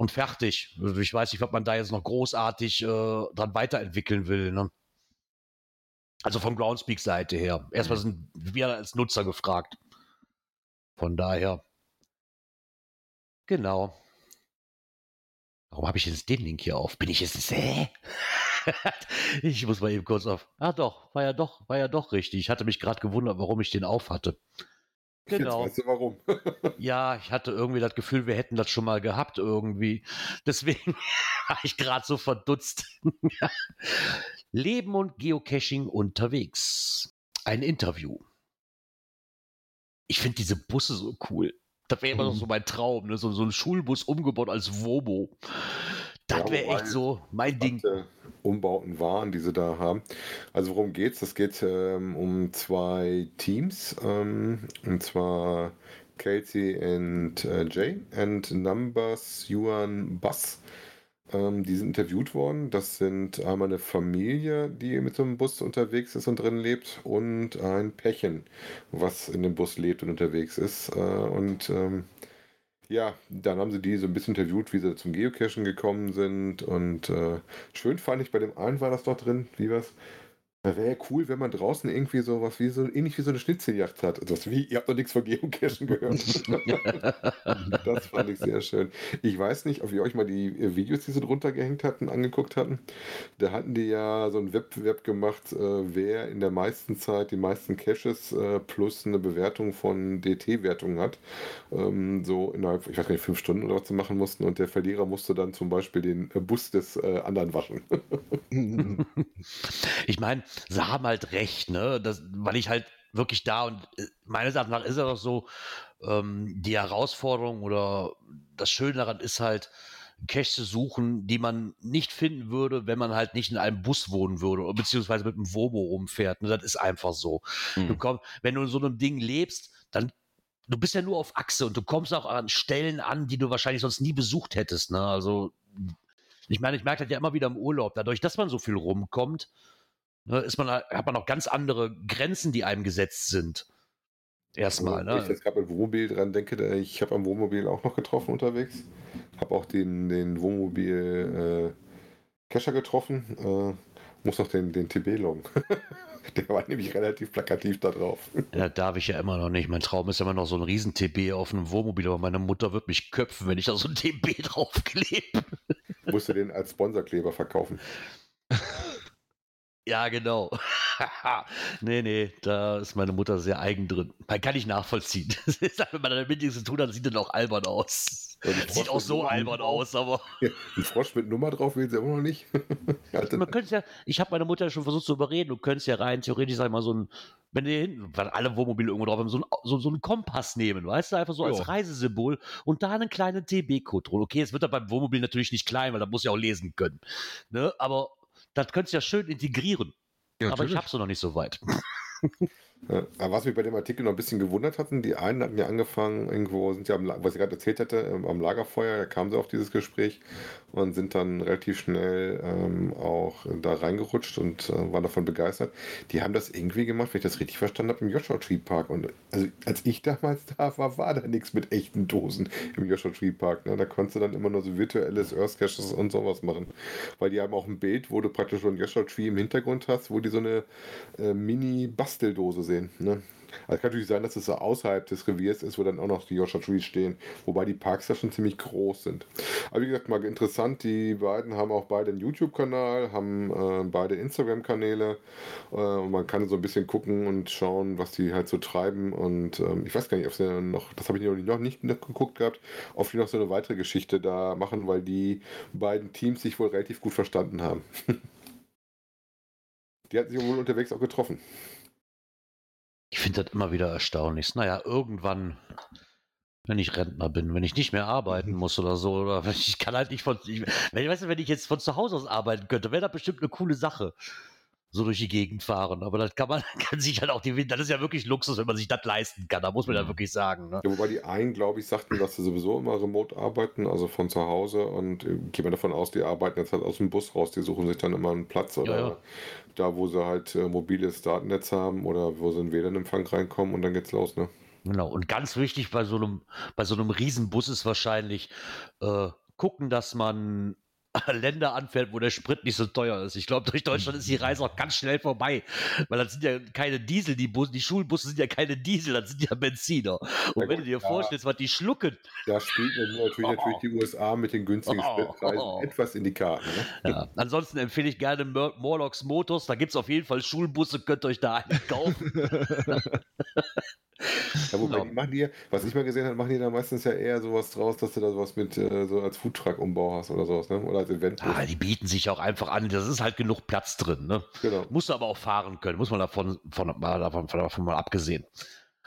und fertig. Also ich weiß nicht, was man da jetzt noch großartig äh, dran weiterentwickeln will. Ne? Also von Groundspeak-Seite her. Erstmal mhm. sind wir als Nutzer gefragt. Von daher. Genau. Warum habe ich jetzt den Link hier auf? Bin ich jetzt. Hä? ich muss mal eben kurz auf. Ah, doch, war ja doch, war ja doch richtig. Ich hatte mich gerade gewundert, warum ich den auf hatte. Genau. Jetzt weißt du warum. ja, ich hatte irgendwie das Gefühl, wir hätten das schon mal gehabt irgendwie. Deswegen war ich gerade so verdutzt. Leben und Geocaching unterwegs. Ein Interview. Ich finde diese Busse so cool. Das wäre immer noch so mhm. mein Traum, ne? so, so ein Schulbus umgebaut als Wobo. Das wäre echt so mein Ding. Umbauten waren, die sie da haben. Also worum geht's? Das geht ähm, um zwei Teams, ähm, und zwar Casey und äh, Jay and Numbers Yuan Bass. Ähm, die sind interviewt worden. Das sind einmal eine Familie, die mit so einem Bus unterwegs ist und drin lebt, und ein Pärchen, was in dem Bus lebt und unterwegs ist. Äh, und ähm, ja, dann haben sie die so ein bisschen interviewt, wie sie zum Geocachen gekommen sind. Und äh, schön fand ich, bei dem einen war das doch drin, wie was, Wäre ja cool, wenn man draußen irgendwie so was wie so, ähnlich wie so eine Schnitzeljagd hat. Also wie, ihr habt noch nichts von Geocachen gehört. das fand ich sehr schön. Ich weiß nicht, ob ihr euch mal die äh, Videos, die sie drunter gehängt hatten, angeguckt hatten. Da hatten die ja so einen Wettbewerb gemacht, äh, wer in der meisten Zeit die meisten Caches äh, plus eine Bewertung von DT-Wertungen hat. Ähm, so innerhalb, ich weiß nicht, fünf Stunden oder was sie machen mussten. Und der Verlierer musste dann zum Beispiel den äh, Bus des äh, anderen waschen. ich meine, sie haben halt recht, ne? Das, weil ich halt wirklich da und äh, meines Erachtens nach ist es doch so, ähm, die Herausforderung oder das Schöne daran ist halt, Cash zu suchen, die man nicht finden würde, wenn man halt nicht in einem Bus wohnen würde, beziehungsweise mit einem Wobo rumfährt. Ne? Das ist einfach so. Mhm. Du komm, wenn du in so einem Ding lebst, dann du bist ja nur auf Achse und du kommst auch an Stellen an, die du wahrscheinlich sonst nie besucht hättest. Ne? Also ich meine, ich merke das ja immer wieder im Urlaub, dadurch, dass man so viel rumkommt, ne, ist man, hat man auch ganz andere Grenzen, die einem gesetzt sind. Erstmal. Also, ne? Ich jetzt gerade mit Wohnmobil dran denke, ich habe am Wohnmobil auch noch getroffen unterwegs. Habe auch den, den Wohnmobil äh, Kescher getroffen. Äh, muss noch den, den TB loggen. Der war nämlich relativ plakativ da drauf. Ja, darf ich ja immer noch nicht. Mein Traum ist immer noch so ein Riesen-TB auf einem Wohnmobil, aber meine Mutter wird mich köpfen, wenn ich da so ein TB draufklebe. Musst du den als Sponsorkleber verkaufen. Ja, genau. nee, nee, da ist meine Mutter sehr eigen drin. Man kann ich nachvollziehen. Wenn man damit nichts zu tun hat, sieht das auch albern aus. Sieht auch so albern aus, aber. Ja, ein Frosch mit Nummer drauf will sie immer noch nicht. man könnte ja, ich habe meine Mutter schon versucht zu überreden, du könntest ja rein theoretisch, sag ich mal, so ein, wenn die hinten, weil alle Wohnmobile irgendwo drauf haben, so, ein, so, so einen Kompass nehmen, weißt du, einfach so jo. als Reisesymbol und da einen kleinen TB-Code drin. Okay, es wird da beim Wohnmobil natürlich nicht klein, weil da muss ja auch lesen können. Ne? Aber das könntest du ja schön integrieren. Ja, aber ich habe es noch nicht so weit. Ja, aber was mich bei dem Artikel noch ein bisschen gewundert hatten, die einen hatten ja angefangen, irgendwo sind ja, am, was ich gerade erzählt hatte, ähm, am Lagerfeuer, da kamen sie auf dieses Gespräch und sind dann relativ schnell ähm, auch da reingerutscht und äh, waren davon begeistert. Die haben das irgendwie gemacht, wenn ich das richtig verstanden habe, im Joshua Tree Park. Und also als ich damals da war, war da nichts mit echten Dosen im Joshua Tree Park. Ne? Da konntest du dann immer nur so virtuelles Earth Caches und sowas machen. Weil die haben auch ein Bild, wo du praktisch so ein Joshua Tree im Hintergrund hast, wo die so eine äh, Mini-Basteldose sehen. Ne? Also kann natürlich sein, dass es außerhalb des Reviers ist, wo dann auch noch die Joshua Trees stehen, wobei die Parks da schon ziemlich groß sind. Aber wie gesagt, mal interessant, die beiden haben auch beide einen YouTube-Kanal, haben äh, beide Instagram-Kanäle äh, und man kann so ein bisschen gucken und schauen, was die halt so treiben und ähm, ich weiß gar nicht, ob sie noch, das habe ich noch nicht geguckt gehabt, ob die noch so eine weitere Geschichte da machen, weil die beiden Teams sich wohl relativ gut verstanden haben. die hatten sich wohl unterwegs auch getroffen. Ich finde das immer wieder erstaunlich. Naja, irgendwann, wenn ich Rentner bin, wenn ich nicht mehr arbeiten muss oder so, oder wenn ich kann halt nicht von, ich, wenn, weißt du, wenn ich jetzt von zu Hause aus arbeiten könnte, wäre das bestimmt eine coole Sache. So durch die Gegend fahren. Aber das kann man, kann sich halt auch die, das ist ja wirklich Luxus, wenn man sich das leisten kann. Da muss man ja wirklich sagen. Ne? Ja, wobei die einen, glaube ich, sagten, dass sie sowieso immer remote arbeiten, also von zu Hause. Und äh, gehen wir davon aus, die arbeiten jetzt halt aus dem Bus raus. Die suchen sich dann immer einen Platz oder Ja, ja. da, wo sie halt äh, mobiles Datennetz haben oder wo sie in WLAN-Empfang reinkommen und dann geht's los, ne? Genau. Und ganz wichtig bei so einem, bei so einem Riesenbus ist wahrscheinlich äh, gucken, dass man Länder anfährt, wo der Sprit nicht so teuer ist. Ich glaube, durch Deutschland ist die Reise auch ganz schnell vorbei, weil das sind ja keine Diesel, die Busse, die Schulbusse sind ja keine Diesel, das sind ja Benziner. Und Ja, wenn du dir ja. vorstellst, was die schlucken, Da spielt natürlich, natürlich die USA mit den günstigen Oh. Spritpreisen etwas in die Karten. Ne? ja. ansonsten empfehle ich gerne Mor Morlocks Motors, da gibt es auf jeden Fall Schulbusse, könnt ihr euch da einen kaufen. Ja, wobei Genau. machen die, ja- was ich mal gesehen habe, machen die da meistens ja eher sowas draus, dass du da sowas mit äh, so als Foodtruck-Umbau hast oder sowas, ne? Oder als Event. ah, die bieten sich auch einfach an, das ist halt genug Platz drin. Ne? genau. Musst du aber auch fahren können, muss man davon, von, mal, davon, davon mal abgesehen.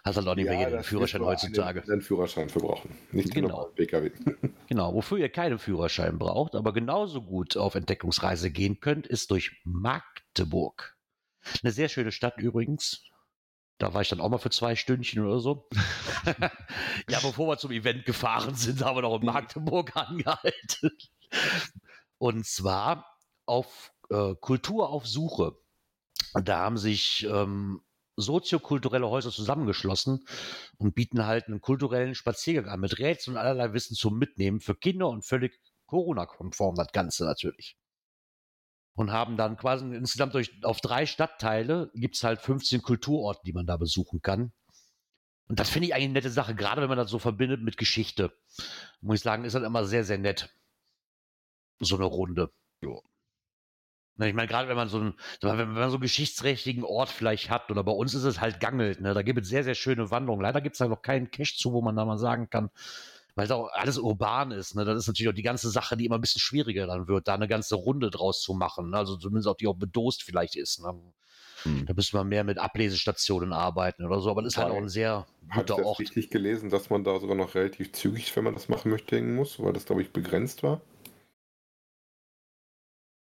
Hast halt auch nicht mehr jeden Führerschein heutzutage. Einen, einen Führerschein für brauchen. Nicht Genau. genau. PKW. Genau, wofür ihr keinen Führerschein braucht, aber genauso gut auf Entdeckungsreise gehen könnt, ist durch Magdeburg. Eine sehr schöne Stadt übrigens. Da war ich dann auch mal für zwei Stündchen oder so. ja, bevor wir zum Event gefahren sind, haben wir noch in Magdeburg angehalten. Und zwar auf äh, Kultur auf Suche. Da haben sich ähm, soziokulturelle Häuser zusammengeschlossen und bieten halt einen kulturellen Spaziergang an mit Rätseln und allerlei Wissen zum Mitnehmen für Kinder und völlig Corona-konform das Ganze natürlich. Und haben dann quasi insgesamt durch, auf drei Stadtteile gibt es halt 15 Kulturorte, die man da besuchen kann. Und das finde ich eigentlich eine nette Sache, gerade wenn man das so verbindet mit Geschichte. Muss ich sagen, ist das immer sehr, sehr nett. So eine Runde. Jo. Na, Ich meine, gerade wenn man so einen, wenn wenn man so einen geschichtsträchtigen Ort vielleicht hat, oder bei uns ist es halt Gangelt, ne? Da gibt es sehr, sehr schöne Wanderungen. Leider gibt es da noch keinen Cache zu, wo man da mal sagen kann, weil es auch alles urban ist. Ne? Das ist natürlich auch die ganze Sache, die immer ein bisschen schwieriger dann wird, da eine ganze Runde draus zu machen. Ne? Also zumindest auch die auch bedost vielleicht ist. Ne? Hm. Da müssen wir mehr mit Ablesestationen arbeiten oder so, aber das ist halt auch ein sehr Habe ich guter Ort. richtig gelesen, dass man da sogar noch relativ zügig, wenn man das machen möchte, hängen muss, weil das, glaube ich, begrenzt war?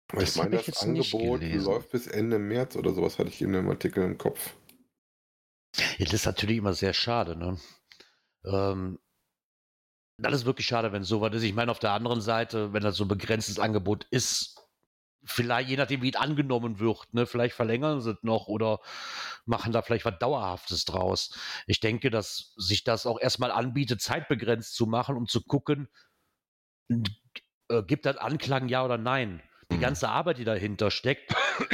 Das ich meine, ich das Angebot läuft bis Ende März oder sowas, hatte ich in dem Artikel im Kopf. Ja, das ist natürlich immer sehr schade, ne? Ähm, das ist wirklich schade, wenn sowas ist. Ich meine, auf der anderen Seite, wenn das so ein begrenztes Angebot ist, vielleicht, je nachdem, wie es angenommen wird, ne, vielleicht verlängern sie es noch oder machen da vielleicht was Dauerhaftes draus. Ich denke, dass sich das auch erstmal anbietet, zeitbegrenzt zu machen, um zu gucken, äh, gibt das Anklang, ja oder nein? Die Mhm. ganze Arbeit, die dahinter steckt,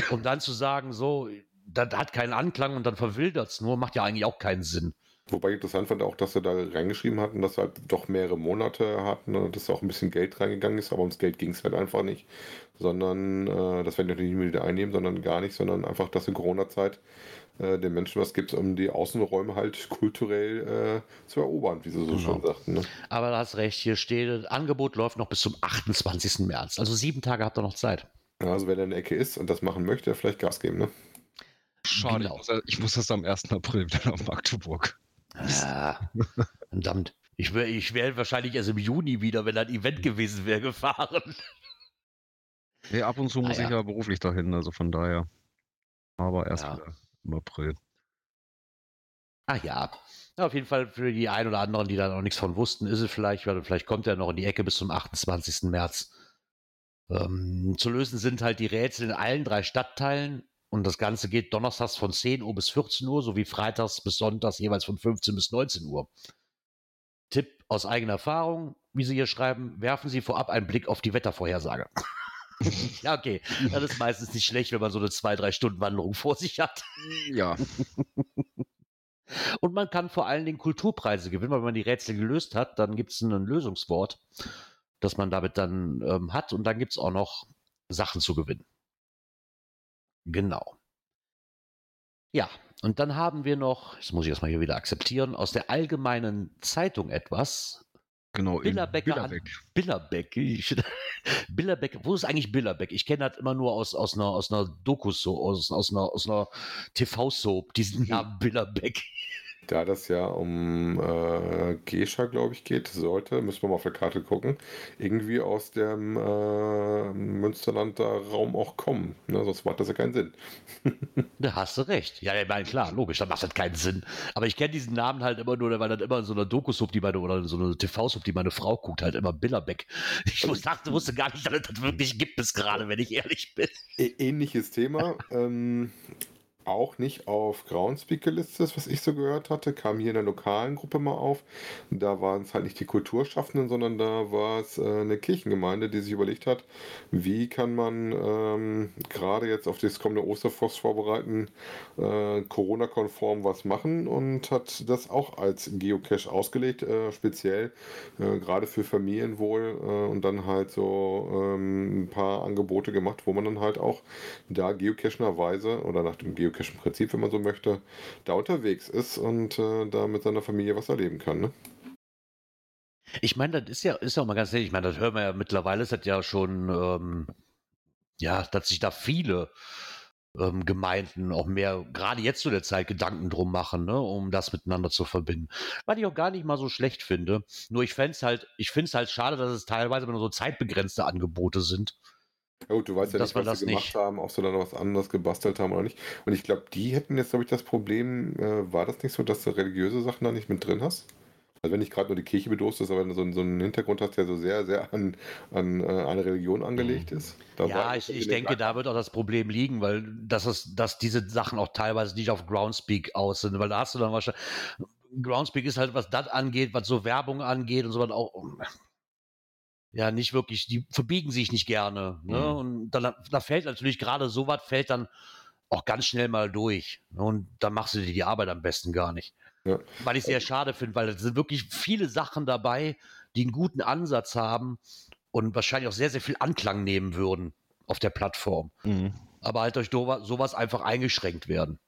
um dann zu sagen, so, das hat keinen Anklang und dann verwildert es nur, macht ja eigentlich auch keinen Sinn. Wobei ich interessant fand auch, dass sie da reingeschrieben hatten, dass sie halt doch mehrere Monate hatten und dass auch ein bisschen Geld reingegangen ist, aber ums Geld ging es halt einfach nicht. Sondern, äh, das werden die natürlich nicht mehr wieder einnehmen, sondern gar nicht, sondern einfach, dass in Corona-Zeit äh, den Menschen was gibt, um die Außenräume halt kulturell äh, zu erobern, wie sie so Genau. schon sagten. Ne? Aber du hast recht, hier steht, das Angebot läuft noch bis zum 28. März. Also sieben Tage habt ihr noch Zeit. Also wer da in der Ecke ist und das machen möchte, vielleicht Gas geben. Ne? Schade, Genau. ich, muss, ich muss das am 1. April wieder nach Magdeburg. Ja, verdammt. Ich wäre ich wär wahrscheinlich erst im Juni wieder, wenn das Event gewesen wäre, gefahren. Nee, ab und zu muss Ah, ja. ich ja beruflich dahin, also von daher. Aber erst Ja. wieder im April. Ach ja. ja. Auf jeden Fall für die ein oder anderen, die da noch nichts von wussten, ist es vielleicht, weil vielleicht kommt er noch in die Ecke bis zum 28. März. Ähm, zu lösen sind halt die Rätsel in allen drei Stadtteilen und das Ganze geht donnerstags von 10 Uhr bis 14 Uhr sowie freitags bis sonntags jeweils von 15 bis 19 Uhr. Tipp aus eigener Erfahrung, wie Sie hier schreiben, werfen Sie vorab einen Blick auf die Wettervorhersage. ja, okay. Das ist meistens nicht schlecht, wenn man so eine zwei, drei Stunden Wanderung vor sich hat. Ja. Und man kann vor allen Dingen Kulturpreise gewinnen, weil wenn man die Rätsel gelöst hat, dann gibt es ein Lösungswort, das man damit dann ähm, hat. Und dann gibt es auch noch Sachen zu gewinnen. Genau. Ja, und dann haben wir noch, das muss ich erstmal hier wieder akzeptieren, aus der allgemeinen Zeitung etwas. Genau, Billerbeck. Billerbeck. Billerbeck. Wo ist eigentlich Billerbeck? Ich kenne das immer nur aus, aus einer, aus einer Doku-Soap, aus, aus einer, aus einer TV-Soap, diesen Namen Billerbeck. Da das ja um äh, Gescha, glaube ich, geht, sollte, müssen wir mal auf der Karte gucken, irgendwie aus dem äh, Münsterlander Raum auch kommen. Ne? Sonst macht das ja keinen Sinn. da hast du recht. Ja, ich meine, klar, logisch, dann macht das keinen Sinn. Aber ich kenne diesen Namen halt immer nur, weil das immer in so einer Doku-Sub, die meine, oder so eine TV-Sub, die meine Frau guckt, halt immer Billerbeck. Ich dachte, wusste gar nicht, dass es das wirklich gibt bis gerade, wenn ich ehrlich bin. Ähnliches Thema. ähm, auch nicht auf Groundspeak gelistet, was ich so gehört hatte, kam hier in der lokalen Gruppe mal auf. Da waren es halt nicht die Kulturschaffenden, sondern da war es äh, eine Kirchengemeinde, die sich überlegt hat, wie kann man ähm, gerade jetzt auf das kommende Osterfrost vorbereiten, äh, Corona-konform was machen und hat das auch als Geocache ausgelegt, äh, speziell äh, gerade für Familienwohl äh, und dann halt so ähm, ein paar Angebote gemacht, wo man dann halt auch da geocacherweise oder nach dem Geocache türkischen Prinzip, wenn man so möchte, da unterwegs ist und äh, da mit seiner Familie was erleben kann. Ne? Ich meine, das ist ja, ist ja auch mal ganz ehrlich, ich meine, das hören wir ja mittlerweile, ist das ja schon, ähm, ja, dass sich da viele ähm, Gemeinden auch mehr, gerade jetzt zu der Zeit, Gedanken drum machen, ne, um das miteinander zu verbinden. Was ich auch gar nicht mal so schlecht finde. Nur ich fände es halt, ich finde es halt schade, dass es teilweise nur so zeitbegrenzte Angebote sind. Ja gut, du weißt ja nicht, was sie gemacht nicht. haben, ob sie dann noch was anderes gebastelt haben oder nicht. Und ich glaube, die hätten jetzt, glaube ich, das Problem, äh, war das nicht so, dass du religiöse Sachen da nicht mit drin hast? Also wenn nicht gerade nur die Kirche bedurst ist, aber so, so einen Hintergrund hast, der so sehr, sehr an, an äh, eine Religion angelegt ist. ja, ich, ich denke, da wird auch das Problem liegen, weil das ist, dass diese Sachen auch teilweise nicht auf Groundspeak aus sind, weil da hast du dann wahrscheinlich, Groundspeak ist halt, was das angeht, was so Werbung angeht und so was auch ja nicht wirklich, die verbiegen sich nicht gerne. Ne? Mhm. Und dann, da fällt natürlich gerade so was, fällt dann auch ganz schnell mal durch. Ne? Und dann machst du dir die Arbeit am besten gar nicht. Ja. Weil ich sehr schade finde, weil es sind wirklich viele Sachen dabei, die einen guten Ansatz haben und wahrscheinlich auch sehr, sehr viel Anklang nehmen würden auf der Plattform. Mhm. Aber halt durch sowas einfach eingeschränkt werden.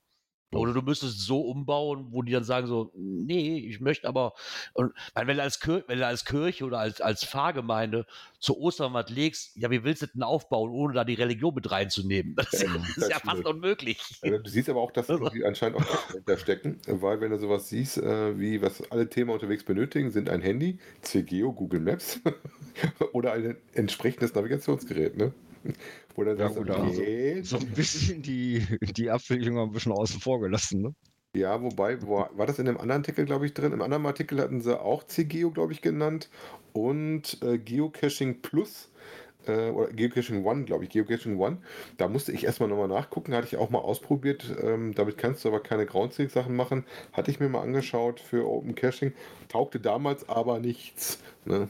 Oder du müsstest es so umbauen, wo die dann sagen so, nee, ich möchte aber, und, wenn du als, Kir wenn du als Kirche oder als, als Pfarrgemeinde zu Ostern was legst, ja, wie willst du denn aufbauen, ohne da die Religion mit reinzunehmen? Das, ja, das ist ja fast unmöglich. Du siehst aber auch, dass die anscheinend auch dahinter stecken, weil wenn du sowas siehst, äh, wie was alle Themen unterwegs benötigen, sind ein Handy, CGO, Google Maps oder ein entsprechendes Navigationsgerät, ne? Oder ja, gut, okay. so, so ein bisschen die, die Abwicklung ein bisschen außen vor gelassen, ne? Ja, wobei, wo, war das in einem anderen Artikel, glaube ich, drin? Im anderen Artikel hatten sie auch CGeo, glaube ich, genannt und äh, Geocaching Plus äh, oder Geocaching One, glaube ich, Geocaching One. Da musste ich erstmal nochmal nachgucken, hatte ich auch mal ausprobiert. Ähm, damit kannst du aber keine Groundspeak-Sachen machen. Hatte ich mir mal angeschaut für Open Caching. Taugte damals aber nichts. Ne?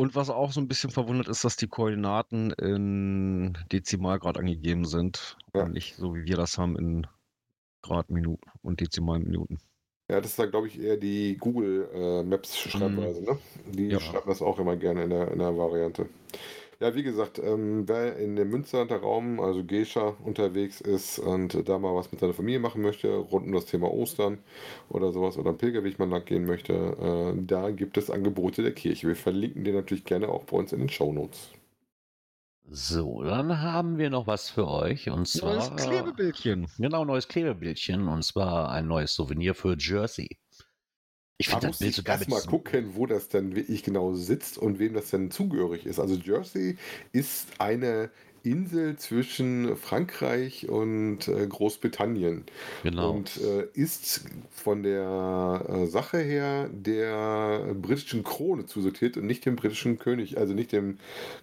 Und was auch so ein bisschen verwundert ist, dass die Koordinaten in Dezimalgrad angegeben sind. Ja. Und nicht so wie wir das haben in Gradminuten und Dezimalminuten. Ja, das ist da, glaube ich, eher die Google äh, Maps Schreibweise, mhm. ne? Die ja. schreiben das auch immer gerne in der, in der Variante. Ja, wie gesagt, ähm, wer in dem Münsterlander Raum, also Gescha, unterwegs ist und da mal was mit seiner Familie machen möchte, rund um das Thema Ostern oder sowas oder einen Pilgerweg mal lang gehen möchte, äh, da gibt es Angebote der Kirche. Wir verlinken den natürlich gerne auch bei uns in den Show Notes. So, dann haben wir noch was für euch und zwar. Neues Klebebildchen. Genau, neues Klebebildchen und zwar ein neues Souvenir für Jersey. Ich finde das Bild sogar erst mal gucken, wo das denn wirklich genau sitzt und wem das denn zugehörig ist. Also Jersey ist eine Insel zwischen Frankreich und äh, Großbritannien. Genau. Und äh, ist von der äh, Sache her der britischen Krone zusortiert und nicht dem britischen König, also nicht dem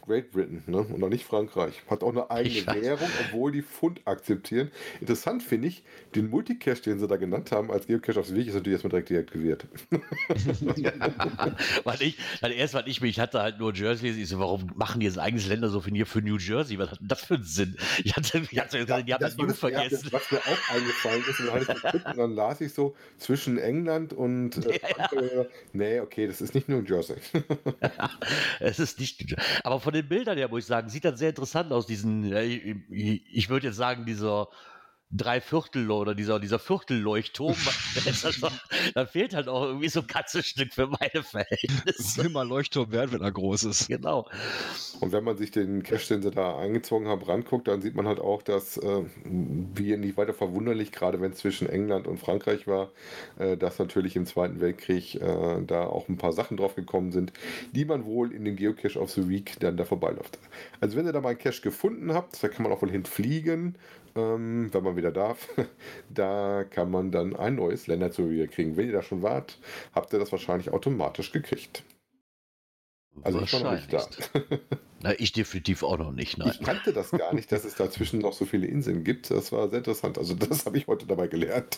Great Britain ne? und auch nicht Frankreich. Hat auch eine eigene. Währung, obwohl die Pfund akzeptieren. Interessant finde ich, den Multicache, den sie da genannt haben, als Geocache aufs Weg, ist natürlich erstmal direkt deaktiviert. weil ich, weil erst, weil ich mich hatte halt nur Jersey, ich so, warum machen die jetzt ein eigenes Ländersouvenir für New Jersey? Was hat denn das für einen Sinn? Ich hatte, ich hatte haben das war New das, ja, vergessen. das, was mir auch eingefallen ist, und dann, ich geguckt und dann las ich so zwischen England und äh, Ja, ja. Nee, okay, das ist nicht New Jersey. es ist nicht. Aber von den Bildern her, muss ich sagen, sieht das sehr interessant aus. Diesen, ich, ich, ich würde jetzt sagen, dieser Dreiviertel oder dieser, dieser Viertelleuchtturm, da fehlt halt auch irgendwie so ein ganzes Stück für meine Das Verhältnisse. will mal Leuchtturm werden, wenn er groß ist. Genau. Und wenn man sich den Cache, den sie da eingezogen haben, ranguckt, dann sieht man halt auch, dass, äh, wie nicht weiter verwunderlich, gerade wenn es zwischen England und Frankreich war, äh, dass natürlich im Zweiten Weltkrieg äh, da auch ein paar Sachen drauf gekommen sind, die man wohl in den Geocache of the Week dann da vorbeiläuft. Also wenn ihr da mal einen Cache gefunden habt, da kann man auch wohl hinfliegen, ähm, wenn man wieder darf, da kann man dann ein neues Länderzouvenir kriegen. Wenn ihr da schon wart, habt ihr das wahrscheinlich automatisch gekriegt. Also ich war noch nicht da. Na, ich definitiv auch noch nicht, nein. Ich kannte das gar nicht, dass es dazwischen noch so viele Inseln gibt. Das war sehr interessant. Also das habe ich heute dabei gelernt.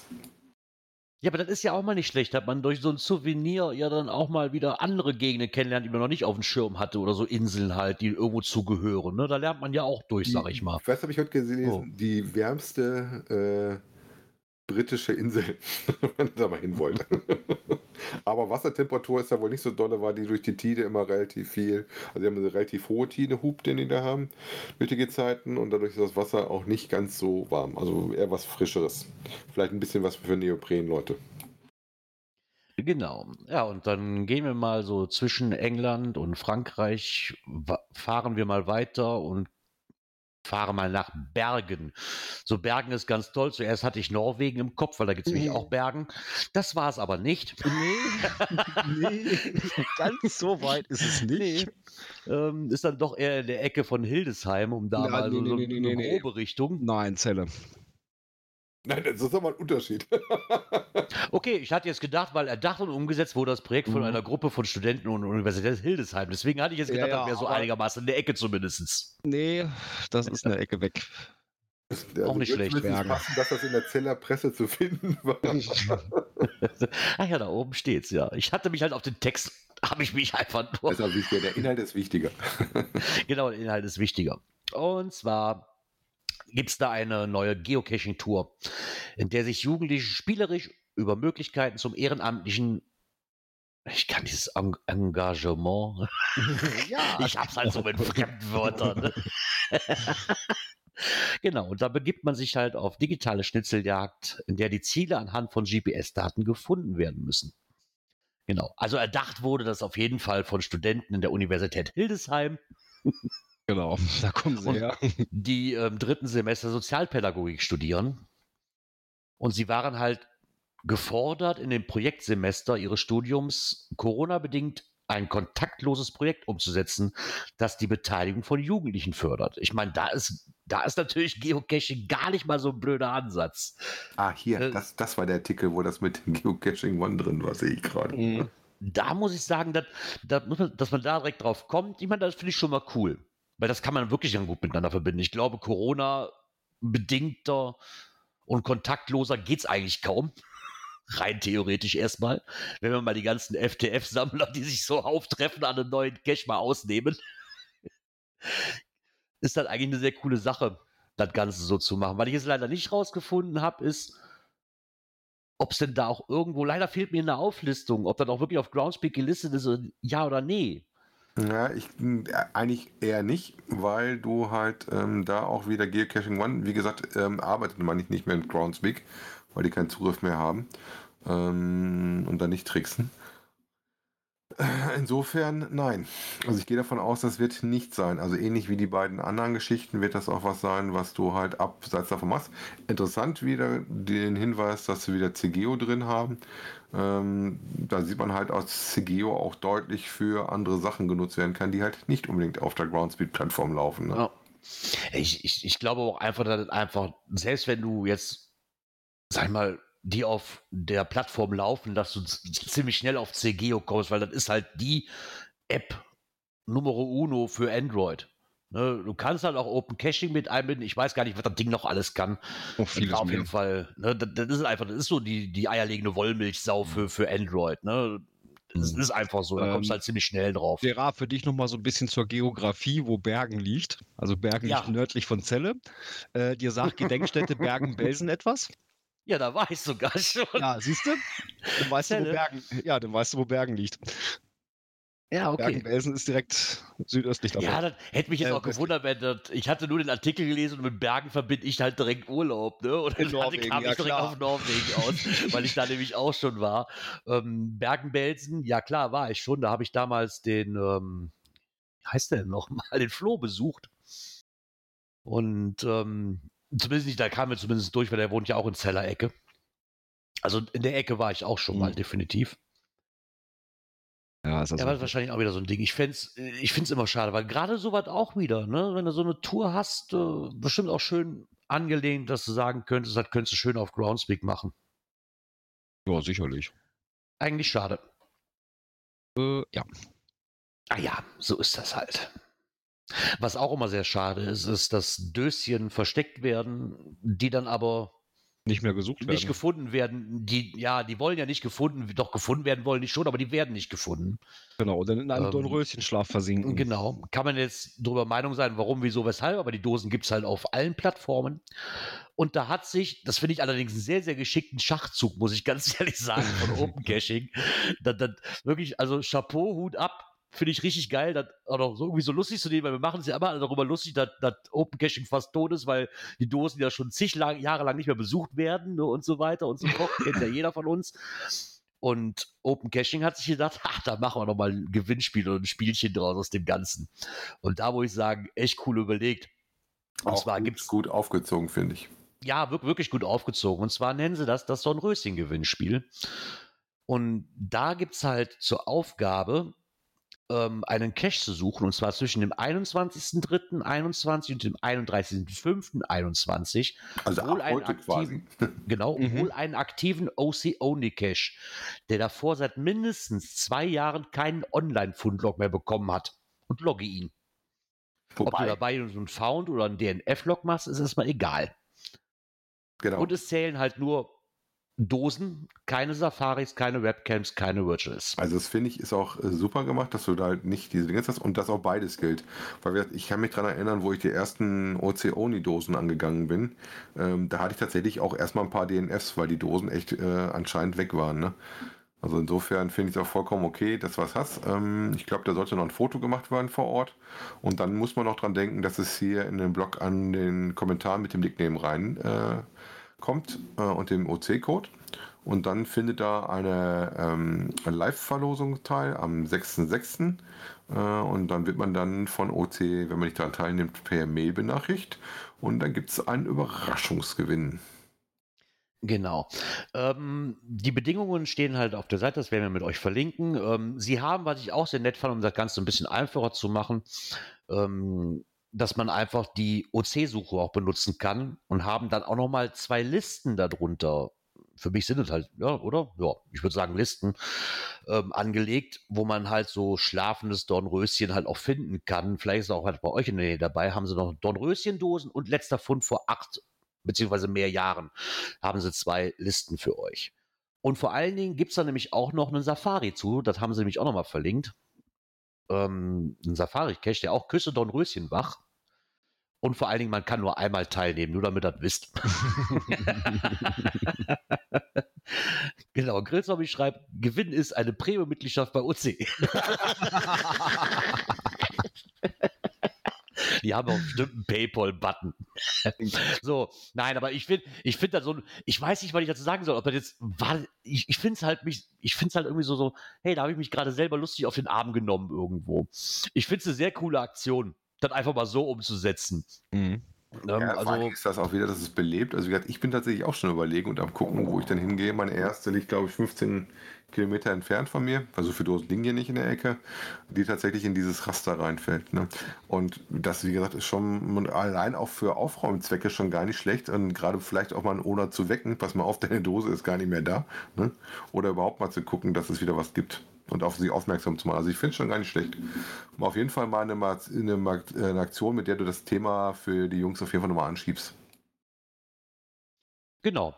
Ja, aber das ist ja auch mal nicht schlecht, dass man durch so ein Souvenir ja dann auch mal wieder andere Gegenden kennenlernt, die man noch nicht auf dem Schirm hatte oder so Inseln halt, die irgendwo zugehören. Ne? Da lernt man ja auch durch, sag ich mal. Was habe ich heute gelesen? Oh. Die wärmste äh, britische Insel, wenn ihr da mal hin wollt. Aber Wassertemperatur ist da wohl nicht so dolle, weil die durch die Tide immer relativ viel, also die haben eine relativ hohe Tidehub, den die da haben, nötige Zeiten und dadurch ist das Wasser auch nicht ganz so warm. Also eher was Frischeres. Vielleicht ein bisschen was für Neopren-Leute. Genau. Ja, und dann gehen wir mal so zwischen England und Frankreich, fahren wir mal weiter und fahren mal nach Bergen. So Bergen ist ganz toll. Zuerst hatte ich Norwegen im Kopf, weil da gibt es nämlich Mhm. auch Bergen. Das war es aber nicht. Nee, nee, ganz so weit ist es nicht. Ähm, ist dann doch eher in der Ecke von Hildesheim, um da Ja, mal so, nee, nee, eine nee, nee, nee. grobe Richtung. Nein, Zelle. Nein, das ist aber ein Unterschied. Okay, ich hatte jetzt gedacht, weil erdacht und umgesetzt wurde das Projekt von Mhm. einer Gruppe von Studenten und Universität Hildesheim. Deswegen hatte ich jetzt Ja, gedacht, ja, das wäre so einigermaßen in der Ecke zumindest. Nee, das ist eine Ecke weg. Also nicht wird schlecht, Berge. passen, dass das in der Zeller Presse zu finden war. Ah ja, da oben steht's, ja. Ich hatte mich halt auf den Text, habe ich mich einfach nur. Das ist auch wichtiger. Der Inhalt ist wichtiger. genau, der Inhalt ist wichtiger. Und zwar gibt es da eine neue Geocaching-Tour, in der sich Jugendliche spielerisch über Möglichkeiten zum ehrenamtlichen ich kann dieses Eng Engagement. ja, Ich hab's halt so mit Fremdwörtern. genau, und da begibt man sich halt auf digitale Schnitzeljagd, in der die Ziele anhand von GPS-Daten gefunden werden müssen. Genau. Also erdacht wurde das auf jeden Fall von Studenten in der Universität Hildesheim, genau. Da kommen sie Und- her. die im dritten Semester Sozialpädagogik studieren. Und sie waren halt gefordert, in dem Projektsemester ihres Studiums Corona-bedingt ein kontaktloses Projekt umzusetzen, das die Beteiligung von Jugendlichen fördert. Ich meine, da ist, da ist natürlich Geocaching gar nicht mal so ein blöder Ansatz. Ah, hier, Äh, das, das war der Artikel, wo das mit Geocaching One drin war, sehe ich gerade. Da muss ich sagen, dass, dass, muss man, dass man da direkt drauf kommt. Ich meine, das finde ich schon mal cool. Weil das kann man wirklich dann gut miteinander verbinden. Ich glaube, Corona-bedingter und kontaktloser geht es eigentlich kaum. Rein theoretisch erstmal. Wenn wir mal die ganzen FTF-Sammler, die sich so auftreffen, an einem neuen Cache mal ausnehmen, ist das eigentlich eine sehr coole Sache, das Ganze so zu machen. Was ich jetzt leider nicht rausgefunden habe, ist, ob es denn da auch irgendwo, leider fehlt mir eine Auflistung, ob das auch wirklich auf Groundspeak gelistet ist, ja oder nee. Ja, ich äh, eigentlich eher nicht, weil du halt ähm, da auch wieder Geocaching One, wie gesagt, ähm, arbeitet man nicht, nicht mehr mit Groundspeak, weil die keinen Zugriff mehr haben ähm, und dann nicht tricksen. Äh, Insofern nein. Also ich gehe davon aus, das wird nicht sein. Also ähnlich wie die beiden anderen Geschichten wird das auch was sein, was du halt abseits davon machst. Interessant wieder den Hinweis, dass sie wieder CGO drin haben. Ähm, da sieht man halt, dass CGO auch deutlich für andere Sachen genutzt werden kann, die halt nicht unbedingt auf der Groundspeed-Plattform laufen. Ne? Ja. Ich, ich, ich glaube auch einfach, dass einfach, selbst wenn du jetzt, sag ich mal, die auf der Plattform laufen, dass du ziemlich schnell auf CGO kommst, weil das ist halt die App Numero Uno für Android. Ne, du kannst halt auch Open Caching mit einbinden. Ich weiß gar nicht, was das Ding noch alles kann. Oh, vieles auf mehr. jeden Fall. Ne, das, das ist einfach, das ist so die, die eierlegende Wollmilchsau für, für Android. Ne? Das Mhm. ist einfach so. Da kommst du Ähm, halt ziemlich schnell drauf. Vera, für dich nochmal so ein bisschen zur Geografie, wo Bergen liegt. Also Bergen Ja. liegt nördlich von Celle. Äh, dir sagt Gedenkstätte Bergen-Belsen etwas? Ja, da war ich sogar schon. Ja, siehst du? Dann weißt du, wo? Bergen, ja, dann weißt du, wo Bergen liegt. Ja, Bergen-Belsen ist direkt südöstlich davon. Ja, das hätte mich jetzt Äh, auch gewundert, wenn das, ich hatte nur den Artikel gelesen und mit Bergen verbinde ich halt direkt Urlaub, ne? Und In dann Norwegen, kam ja, ich direkt klar. auf Norwegen aus, weil ich da nämlich auch schon war. Ähm, Bergen-Belsen, ja klar, war ich schon. Da habe ich damals den, ähm, wie heißt der denn noch mal, den Flo besucht. Und ähm, zumindest nicht, da kam er zumindest durch, weil der wohnt ja auch in Zeller-Ecke. Also in der Ecke war ich auch schon Mhm. mal, definitiv. Ja, ist also Ja, das ist wahrscheinlich auch wieder so ein Ding. Ich finde es ich find's immer schade, weil gerade sowas auch wieder, ne? wenn du so eine Tour hast, äh, bestimmt auch schön angelehnt, dass du sagen könntest, das könntest du schön auf Groundspeak machen. ja, sicherlich. Eigentlich schade. Äh, ja. Ah ja, so ist das halt. Was auch immer sehr schade ist, ist, dass Döschen versteckt werden, die dann aber Nicht mehr gesucht werden. nicht gefunden werden. Die, ja, die wollen ja nicht gefunden, doch gefunden werden wollen die schon, aber die werden nicht gefunden. genau, und dann in einem Ähm, Dornröschenschlaf versinken. Genau. Kann man jetzt drüber Meinung sein, warum, wieso, weshalb, aber die Dosen gibt es halt auf allen Plattformen. Und da hat sich, das finde ich allerdings einen sehr, sehr geschickten Schachzug, muss ich ganz ehrlich sagen, von Open Caching. Das, das, wirklich, also Chapeau, Hut ab. Finde ich richtig geil, das, oder so irgendwie so lustig zu nehmen, weil wir machen es ja immer darüber lustig, dass, dass Open Caching fast tot ist, weil die Dosen ja schon zig lang, Jahre lang nicht mehr besucht werden ne, und so weiter und so fort. Kennt ja jeder von uns. Und Open Caching hat sich gedacht, ach, da machen wir noch mal ein Gewinnspiel oder ein Spielchen draus aus dem Ganzen. Und da, wo ich sagen, echt cool überlegt. Und Auch zwar gut, gibt's gut aufgezogen, finde ich. ja, wirk- wirklich gut aufgezogen. Und zwar nennen sie das das Dornröschen-Gewinnspiel. Und da gibt es halt zur Aufgabe, ähm, einen Cache zu suchen, und zwar zwischen dem 21.03.21 und dem 31.05.21. Also Wohl einen heute quasi. Genau, Mhm. wohl einen aktiven OC-Only-Cache, der davor seit mindestens zwei Jahren keinen Online-Fundlog mehr bekommen hat. Und logge ihn. Ob du Wobei, dabei so einen Found oder einen DNF-Log machst, ist erstmal egal. genau. Und es zählen halt nur Dosen, keine Safaris, keine Webcams, keine Virtuals. Also das finde ich ist auch äh, super gemacht, dass du da halt nicht diese Dinge hast und dass auch beides gilt. Weil wir, ich kann mich daran erinnern, wo ich die ersten OC-Oni-Dosen angegangen bin, ähm, da hatte ich tatsächlich auch erstmal ein paar DNFs, weil die Dosen echt äh, anscheinend weg waren. Ne? Also insofern finde ich es auch vollkommen okay, dass du was hast. Ähm, ich glaube, da sollte noch ein Foto gemacht werden vor Ort. Und dann muss man noch dran denken, dass es hier in den Blog an den Kommentar mit dem Nickname rein äh, kommt äh, und dem OC-Code. Und dann findet da eine ähm, Live-Verlosung teil am 6.6. Äh, und dann wird man dann von OC, wenn man nicht daran teilnimmt, per Mail benachrichtigt. Und dann gibt es einen Überraschungsgewinn. Genau. Ähm, die Bedingungen stehen halt auf der Seite, das werden wir mit euch verlinken. Ähm, sie haben, was ich auch sehr nett fand, um das Ganze ein bisschen einfacher zu machen, ähm, dass man einfach die OC-Suche auch benutzen kann und haben dann auch nochmal zwei Listen darunter. Für mich sind es halt, ja, oder? Ja, ich würde sagen Listen ähm, angelegt, wo man halt so schlafendes Dornröschen halt auch finden kann. Vielleicht ist auch halt bei euch in der Nähe dabei, haben sie noch Dornröschendosen und letzter Fund vor acht beziehungsweise mehr Jahren haben sie zwei Listen für euch. Und vor allen Dingen gibt es da nämlich auch noch einen Safari zu, das haben sie nämlich auch nochmal verlinkt. Ähm, ein Safari-Cache, der auch Küsse Dornröschen wach. Und vor allen Dingen, man kann nur einmal teilnehmen, nur damit ihr das wisst. genau, Grillzombie schreibt, Gewinn ist eine Premium-Mitgliedschaft bei OC. Die haben auch bestimmt einen Paypal-Button. so, nein, aber ich finde, ich finde da so, ich weiß nicht, was ich dazu sagen soll, ob das jetzt war, ich, ich finde es halt mich, ich finde es halt irgendwie so, so, hey, da habe ich mich gerade selber lustig auf den Arm genommen irgendwo. Ich finde es eine sehr coole Aktion, das einfach mal so umzusetzen. Mhm. Ähm, Ja, also, ist das auch wieder, dass es belebt. Also wie gesagt, ich bin tatsächlich auch schon überlegen und am gucken, wo ich dann hingehe. Meine erste liegt, glaube ich, 15 Kilometer entfernt von mir, weil so viele Dosen liegen hier nicht in der Ecke, die tatsächlich in dieses Raster reinfällt. Ne? Und das, wie gesagt, ist schon allein auch für Aufräumzwecke schon gar nicht schlecht und gerade vielleicht auch mal einen Owner zu wecken, pass mal auf, deine Dose ist gar nicht mehr da. Ne? Oder überhaupt mal zu gucken, dass es wieder was gibt und auf sie aufmerksam zu machen. Also ich finde es schon gar nicht schlecht. Auf jeden Fall mal eine, eine, eine Aktion, mit der du das Thema für die Jungs auf jeden Fall nochmal anschiebst. genau.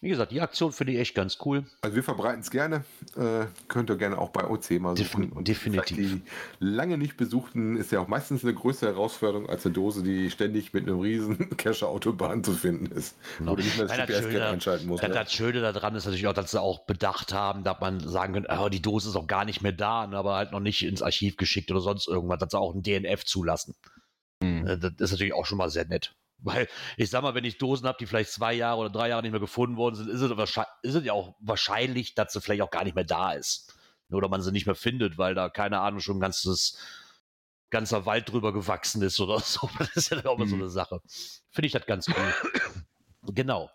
Wie gesagt, die Aktion finde ich echt ganz cool. Also wir verbreiten es gerne. Äh, könnt ihr gerne auch bei OC mal suchen. Defin- definitiv. Die lange nicht besuchten ist ja auch meistens eine größere Herausforderung als eine Dose, die ständig mit einem riesen Cache-Autobahn zu finden ist. Genau. Wo du nicht mehr das das GPS-Gerät Schöne- einschalten musst. Das, ne? das Schöne daran ist natürlich auch, dass sie auch bedacht haben, dass man sagen könnte, oh, die Dose ist auch gar nicht mehr da, ne, aber halt noch nicht ins Archiv geschickt oder sonst irgendwas, dass sie auch ein DNF zulassen. Hm. Äh, Das ist natürlich auch schon mal sehr nett. Weil ich sag mal, wenn ich Dosen habe, die vielleicht zwei Jahre oder drei Jahre nicht mehr gefunden worden sind, ist es, ist es ja auch wahrscheinlich, dass sie vielleicht auch gar nicht mehr da ist. Oder man sie nicht mehr findet, weil da, keine Ahnung, schon ein ganzes, ganzer Wald drüber gewachsen ist oder so. Das ist ja auch so Mhm. eine Sache. Finde ich das ganz cool. genau.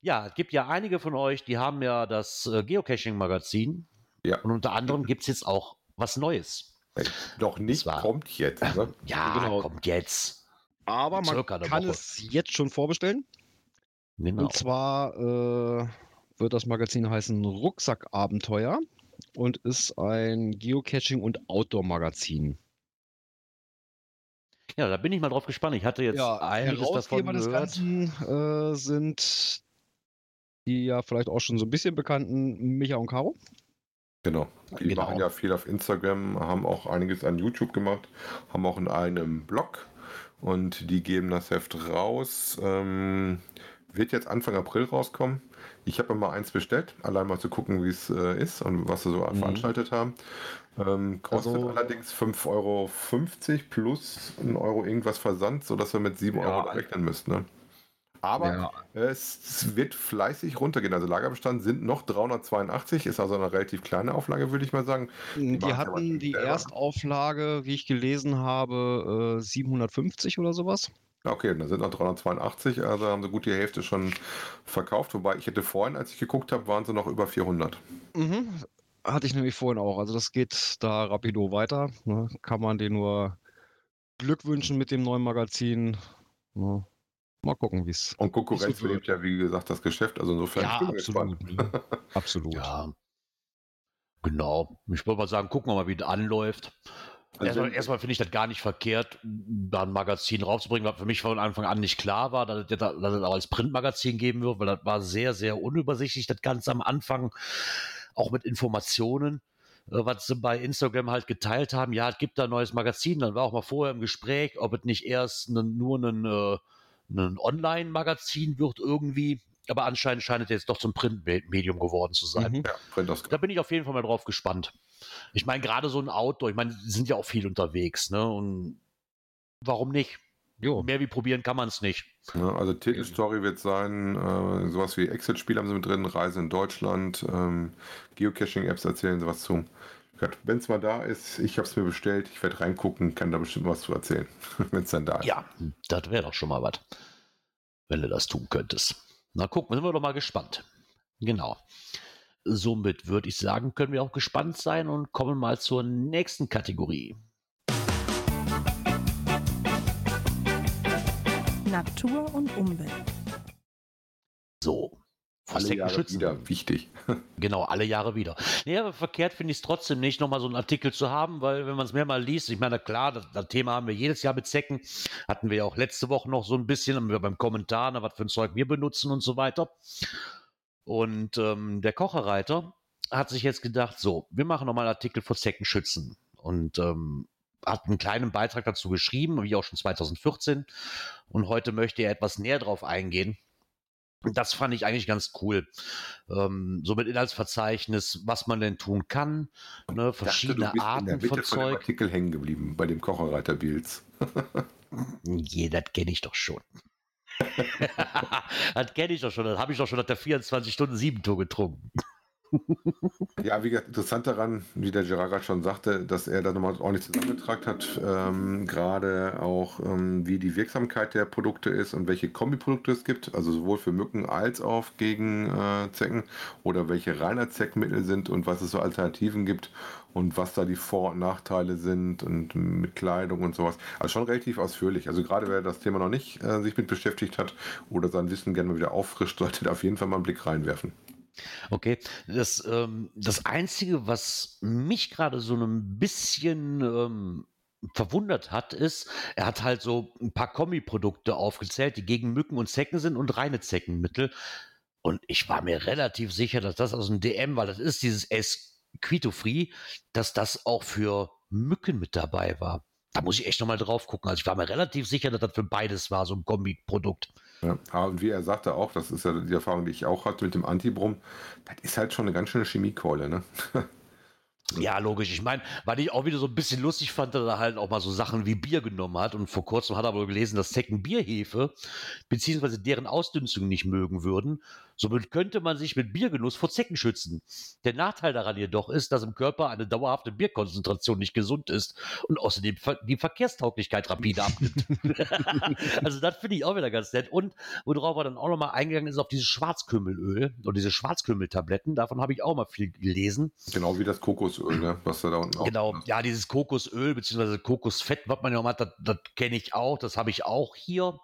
Ja, es gibt ja einige von euch, die haben ja das äh, Geocaching-Magazin. Ja. Und unter anderem gibt es jetzt auch was Neues. Doch nicht, Das war- kommt jetzt. Ne? Ja, Genau. kommt jetzt. Aber man kann Woche. es jetzt schon vorbestellen. Genau. Und zwar äh, wird das Magazin heißen Rucksackabenteuer und ist ein Geocaching- und Outdoor-Magazin. Ja, da bin ich mal drauf gespannt. Ich hatte jetzt einiges davon Herausgeber des gehört. Ganzen äh, sind die ja vielleicht auch schon so ein bisschen bekannten Micha und Caro. Genau. Die Genau. machen ja viel auf Instagram, haben auch einiges an YouTube gemacht, haben auch in einem Blog und die geben das Heft raus. Ähm, wird jetzt Anfang April rauskommen. Ich habe mal eins bestellt, allein mal zu gucken, wie es äh, ist und was sie so Mhm. veranstaltet haben. Ähm, kostet Also- allerdings 5,50 Euro plus ein Euro irgendwas Versand, sodass wir mit 7 Ja. Euro rechnen müssten. Ne? Aber Ja. es wird fleißig runtergehen. Also Lagerbestand sind noch 382, ist also eine relativ kleine Auflage, würde ich mal sagen. Die, machen's ja hatten die selber. Erstauflage, wie ich gelesen habe, äh, 750 oder sowas. Okay, dann sind noch 382, also haben sie gut die Hälfte schon verkauft. Wobei ich hätte vorhin, als ich geguckt habe, waren sie noch über 400. Mhm. Hatte ich nämlich vorhin auch. Also das geht da rapido weiter. Ne? Kann man dir nur Glück wünschen mit dem neuen Magazin. Ne? Mal gucken, wie es. Und Konkurrenz so belebt ja, wie gesagt, das Geschäft. Also insofern Ja, absolut. ne? absolut. Ja. Genau. Ich wollte mal sagen, gucken wir mal, wie das anläuft. Also erstmal erstmal finde ich das gar nicht verkehrt, da ein Magazin rauszubringen, was für mich von Anfang an nicht klar war, dass es, dass es auch als Printmagazin geben wird, weil das war sehr, sehr unübersichtlich, das Ganze am Anfang, auch mit Informationen, äh, was sie bei Instagram halt geteilt haben. Ja, es gibt da ein neues Magazin, dann war auch mal vorher im Gespräch, ob es nicht erst ne, nur ein, äh, ein Online-Magazin wird irgendwie, aber anscheinend scheint es jetzt doch zum Printmedium geworden zu sein. Mhm. Ja, Da bin ich auf jeden Fall mal drauf gespannt. Ich meine, gerade so ein Outdoor, ich meine, die sind ja auch viel unterwegs, ne? Und warum nicht? Jo. Mehr wie probieren kann man es nicht. Ja, also Titelstory wird sein, äh, sowas wie Exit-Spiel haben sie mit drin, Reise in Deutschland, ähm, Geocaching-Apps erzählen sie was zu. Wenn es mal da ist, ich habe es mir bestellt, ich werde reingucken, kann da bestimmt was zu erzählen, wenn es dann da ist. Ja, das wäre doch schon mal was, wenn du das tun könntest. Na gucken, sind wir doch mal gespannt. Genau. Somit würde ich sagen, können wir auch gespannt sein und kommen mal zur nächsten Kategorie. Natur und Umwelt. So. Alle Verstecken Jahre schützen. wieder wichtig. Genau, alle Jahre wieder. Nee, aber verkehrt finde ich es trotzdem nicht, nochmal so einen Artikel zu haben, weil wenn man es mehrmal liest, ich meine, klar, das, das Thema haben wir jedes Jahr mit Zecken, hatten wir ja auch letzte Woche noch so ein bisschen, haben wir beim Kommentar, na, was für ein Zeug wir benutzen und so weiter. Und ähm, der Kocherreiter hat sich jetzt gedacht, so, wir machen nochmal einen Artikel vor Zeckenschützen und ähm, hat einen kleinen Beitrag dazu geschrieben, wie auch schon 2014. Und heute möchte er etwas näher drauf eingehen. Das fand ich eigentlich ganz cool. Ähm, so mit Inhaltsverzeichnis, was man denn tun kann, ne, verschiedene dachte, Arten von von dem Zeug. Artikel hängen geblieben, bei dem Kocherreiter Bills. Je, das kenne ich doch schon. das kenne ich doch schon. Das habe ich doch schon nach der 24 Stunden Siebentour getrunken. Ja, wie gesagt, interessant daran, wie der Gerard schon sagte, dass er da nochmal ordentlich zusammengetragen hat, ähm, gerade auch ähm, wie die Wirksamkeit der Produkte ist und welche Kombiprodukte es gibt, also sowohl für Mücken als auch gegen äh, Zecken oder welche Reinheitszeckmittel sind und was es so Alternativen gibt und was da die Vor- und Nachteile sind und mit Kleidung und sowas. Also schon relativ ausführlich. Also gerade wer das Thema noch nicht äh, sich mit beschäftigt hat oder sein Wissen gerne mal wieder auffrischt, sollte da auf jeden Fall mal einen Blick reinwerfen. Okay, das, ähm, das Einzige, was mich gerade so ein bisschen ähm, verwundert hat, ist, er hat halt so ein paar Kombiprodukte aufgezählt, die gegen Mücken und Zecken sind und reine Zeckenmittel. Und ich war mir relativ sicher, dass das aus dem DM, weil das ist dieses Esquito-Free, dass das auch für Mücken mit dabei war. Da muss ich echt nochmal drauf gucken. Also ich war mir relativ sicher, dass das für beides war, so ein Kombi-Produkt. Ja, und wie er sagte auch, das ist ja die Erfahrung, die ich auch hatte mit dem Antibrum, das ist halt schon eine ganz schöne Chemiekeule, ne? Ja, logisch. Ich meine, weil ich auch wieder so ein bisschen lustig fand, dass er halt auch mal so Sachen wie Bier genommen hat. Und vor kurzem hat er wohl gelesen, dass Zecken Bierhefe beziehungsweise deren Ausdünstung nicht mögen würden. Somit könnte man sich mit Biergenuss vor Zecken schützen. Der Nachteil daran jedoch ist, dass im Körper eine dauerhafte Bierkonzentration nicht gesund ist und außerdem die Verkehrstauglichkeit rapide abnimmt. also das finde ich auch wieder ganz nett. Und worauf er dann auch nochmal eingegangen ist, auf dieses Schwarzkümmelöl oder diese Schwarzkümmeltabletten. Davon habe ich auch mal viel gelesen. Genau wie das Kokosöl, ne? was da, da unten auch Genau, ja, dieses Kokosöl bzw. Kokosfett, was man ja auch hat, das, das kenne ich auch, das habe ich auch hier.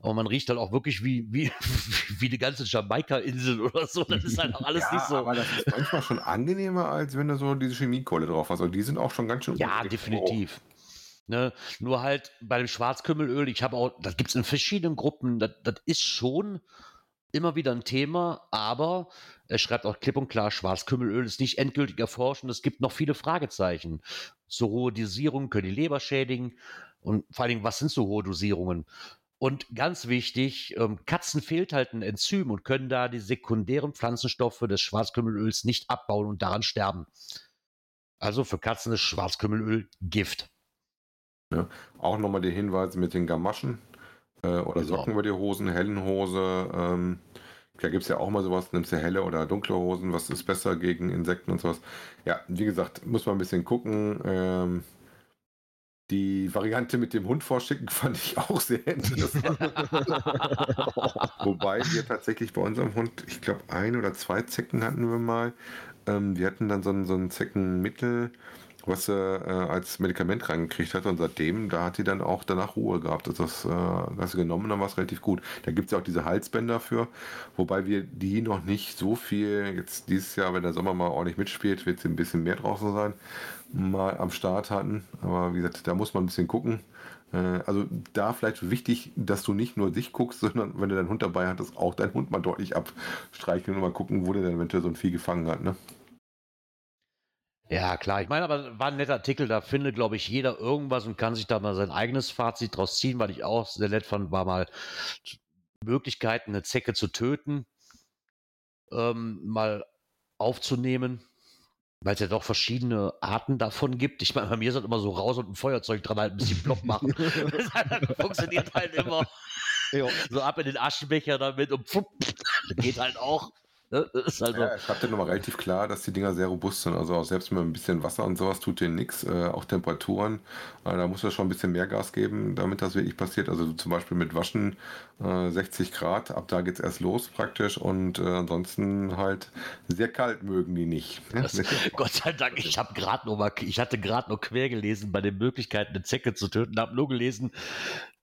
Aber man riecht halt auch wirklich wie, wie, wie die ganze Jamaika-Insel oder so. Das ist halt auch alles ja, nicht so. Aber das ist manchmal schon angenehmer, als wenn du so diese Chemiekohle drauf hast. Also die sind auch schon ganz schön. Ja, definitiv. Ne, nur halt bei dem Schwarzkümmelöl, ich habe auch, das gibt es in verschiedenen Gruppen, das, das ist schon immer wieder ein Thema, aber er schreibt auch klipp und klar, Schwarzkümmelöl ist nicht endgültig erforscht und es gibt noch viele Fragezeichen. So hohe Dosierungen können die Leber schädigen und vor allen Dingen, was sind so hohe Dosierungen? Und ganz wichtig, ähm, Katzen fehlt halt ein Enzym und können da die sekundären Pflanzenstoffe des Schwarzkümmelöls nicht abbauen und daran sterben. Also für Katzen ist Schwarzkümmelöl Gift. Ja, auch nochmal die Hinweise mit den Gamaschen äh, oder genau. Socken über die Hosen, hellen Hose. Ähm, da gibt es ja auch mal sowas, nimmst du helle oder dunkle Hosen, was ist besser gegen Insekten und sowas. Ja, wie gesagt, muss man ein bisschen gucken. Ähm, die Variante mit dem Hund vorschicken fand ich auch sehr interessant. Wobei wir tatsächlich bei unserem Hund, ich glaube, ein oder zwei Zecken hatten wir mal. Ähm, wir hatten dann so ein, so ein Zeckenmittel, was sie äh, als Medikament reingekriegt hat. Und seitdem, da hat sie dann auch danach Ruhe gehabt. Also das, äh, das genommen, dann war es relativ gut. Da gibt es ja auch diese Halsbänder für, wobei wir die noch nicht so viel, jetzt dieses Jahr, wenn der Sommer mal ordentlich mitspielt, wird sie ein bisschen mehr draußen sein mal am Start hatten. Aber wie gesagt, da muss man ein bisschen gucken. Äh, also da vielleicht wichtig, dass du nicht nur dich guckst, sondern wenn du deinen Hund dabei hattest, auch deinen Hund mal deutlich abstreichen und mal gucken, wo der denn eventuell so ein Vieh gefangen hat. Ne? Ja, klar. Ich meine, aber war ein netter Artikel. Da findet, glaube ich, jeder irgendwas und kann sich da mal sein eigenes Fazit draus ziehen, weil ich auch sehr nett fand, war mal Möglichkeiten, eine Zecke zu töten, ähm, mal aufzunehmen weil es ja doch verschiedene Arten davon gibt. Ich meine, bei mir ist das immer so raus und ein Feuerzeug dran halt ein bisschen plopp machen. das funktioniert halt immer. Jo. So ab in den Aschenbecher damit und pfupp, geht halt auch. Ne? Halt ja, ich dir nochmal relativ klar, dass die Dinger sehr robust sind. Also auch selbst mit ein bisschen Wasser und sowas tut denen nichts. Äh, auch Temperaturen, äh, da muss er schon ein bisschen mehr Gas geben, damit das wirklich passiert. Also zum Beispiel mit Waschen äh, 60 Grad, ab da geht es erst los praktisch. Und äh, ansonsten halt sehr kalt mögen die nicht. Das, Gott sei Dank, ich habe gerade noch mal, ich hatte gerade noch quer gelesen bei den Möglichkeiten, eine Zecke zu töten, habe nur gelesen,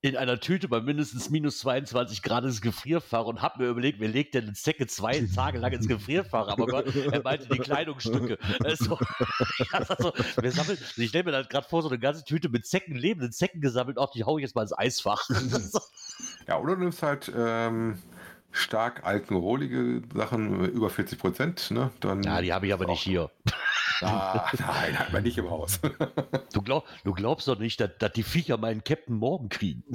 in einer Tüte bei mindestens minus 22 Grad ins Gefrierfach und habe mir überlegt, wer legt denn eine Zecke zwei Tage lang ins Gefrierfach? Aber Gott, er meinte die Kleidungsstücke. Also, also, wir sammeln, ich stelle mir da gerade vor, so eine ganze Tüte mit Zecken, lebenden Zecken gesammelt, auf die haue ich jetzt mal ins Eisfach. ja, oder du nimmst halt ähm, stark alkoholige Sachen, über 40 Prozent. Ne? Dann ja, die habe ich aber nicht hier. Ah, nein, hat man nicht im Haus. Du, glaub, du glaubst doch nicht, dass, dass die Viecher meinen Captain morgen kriegen.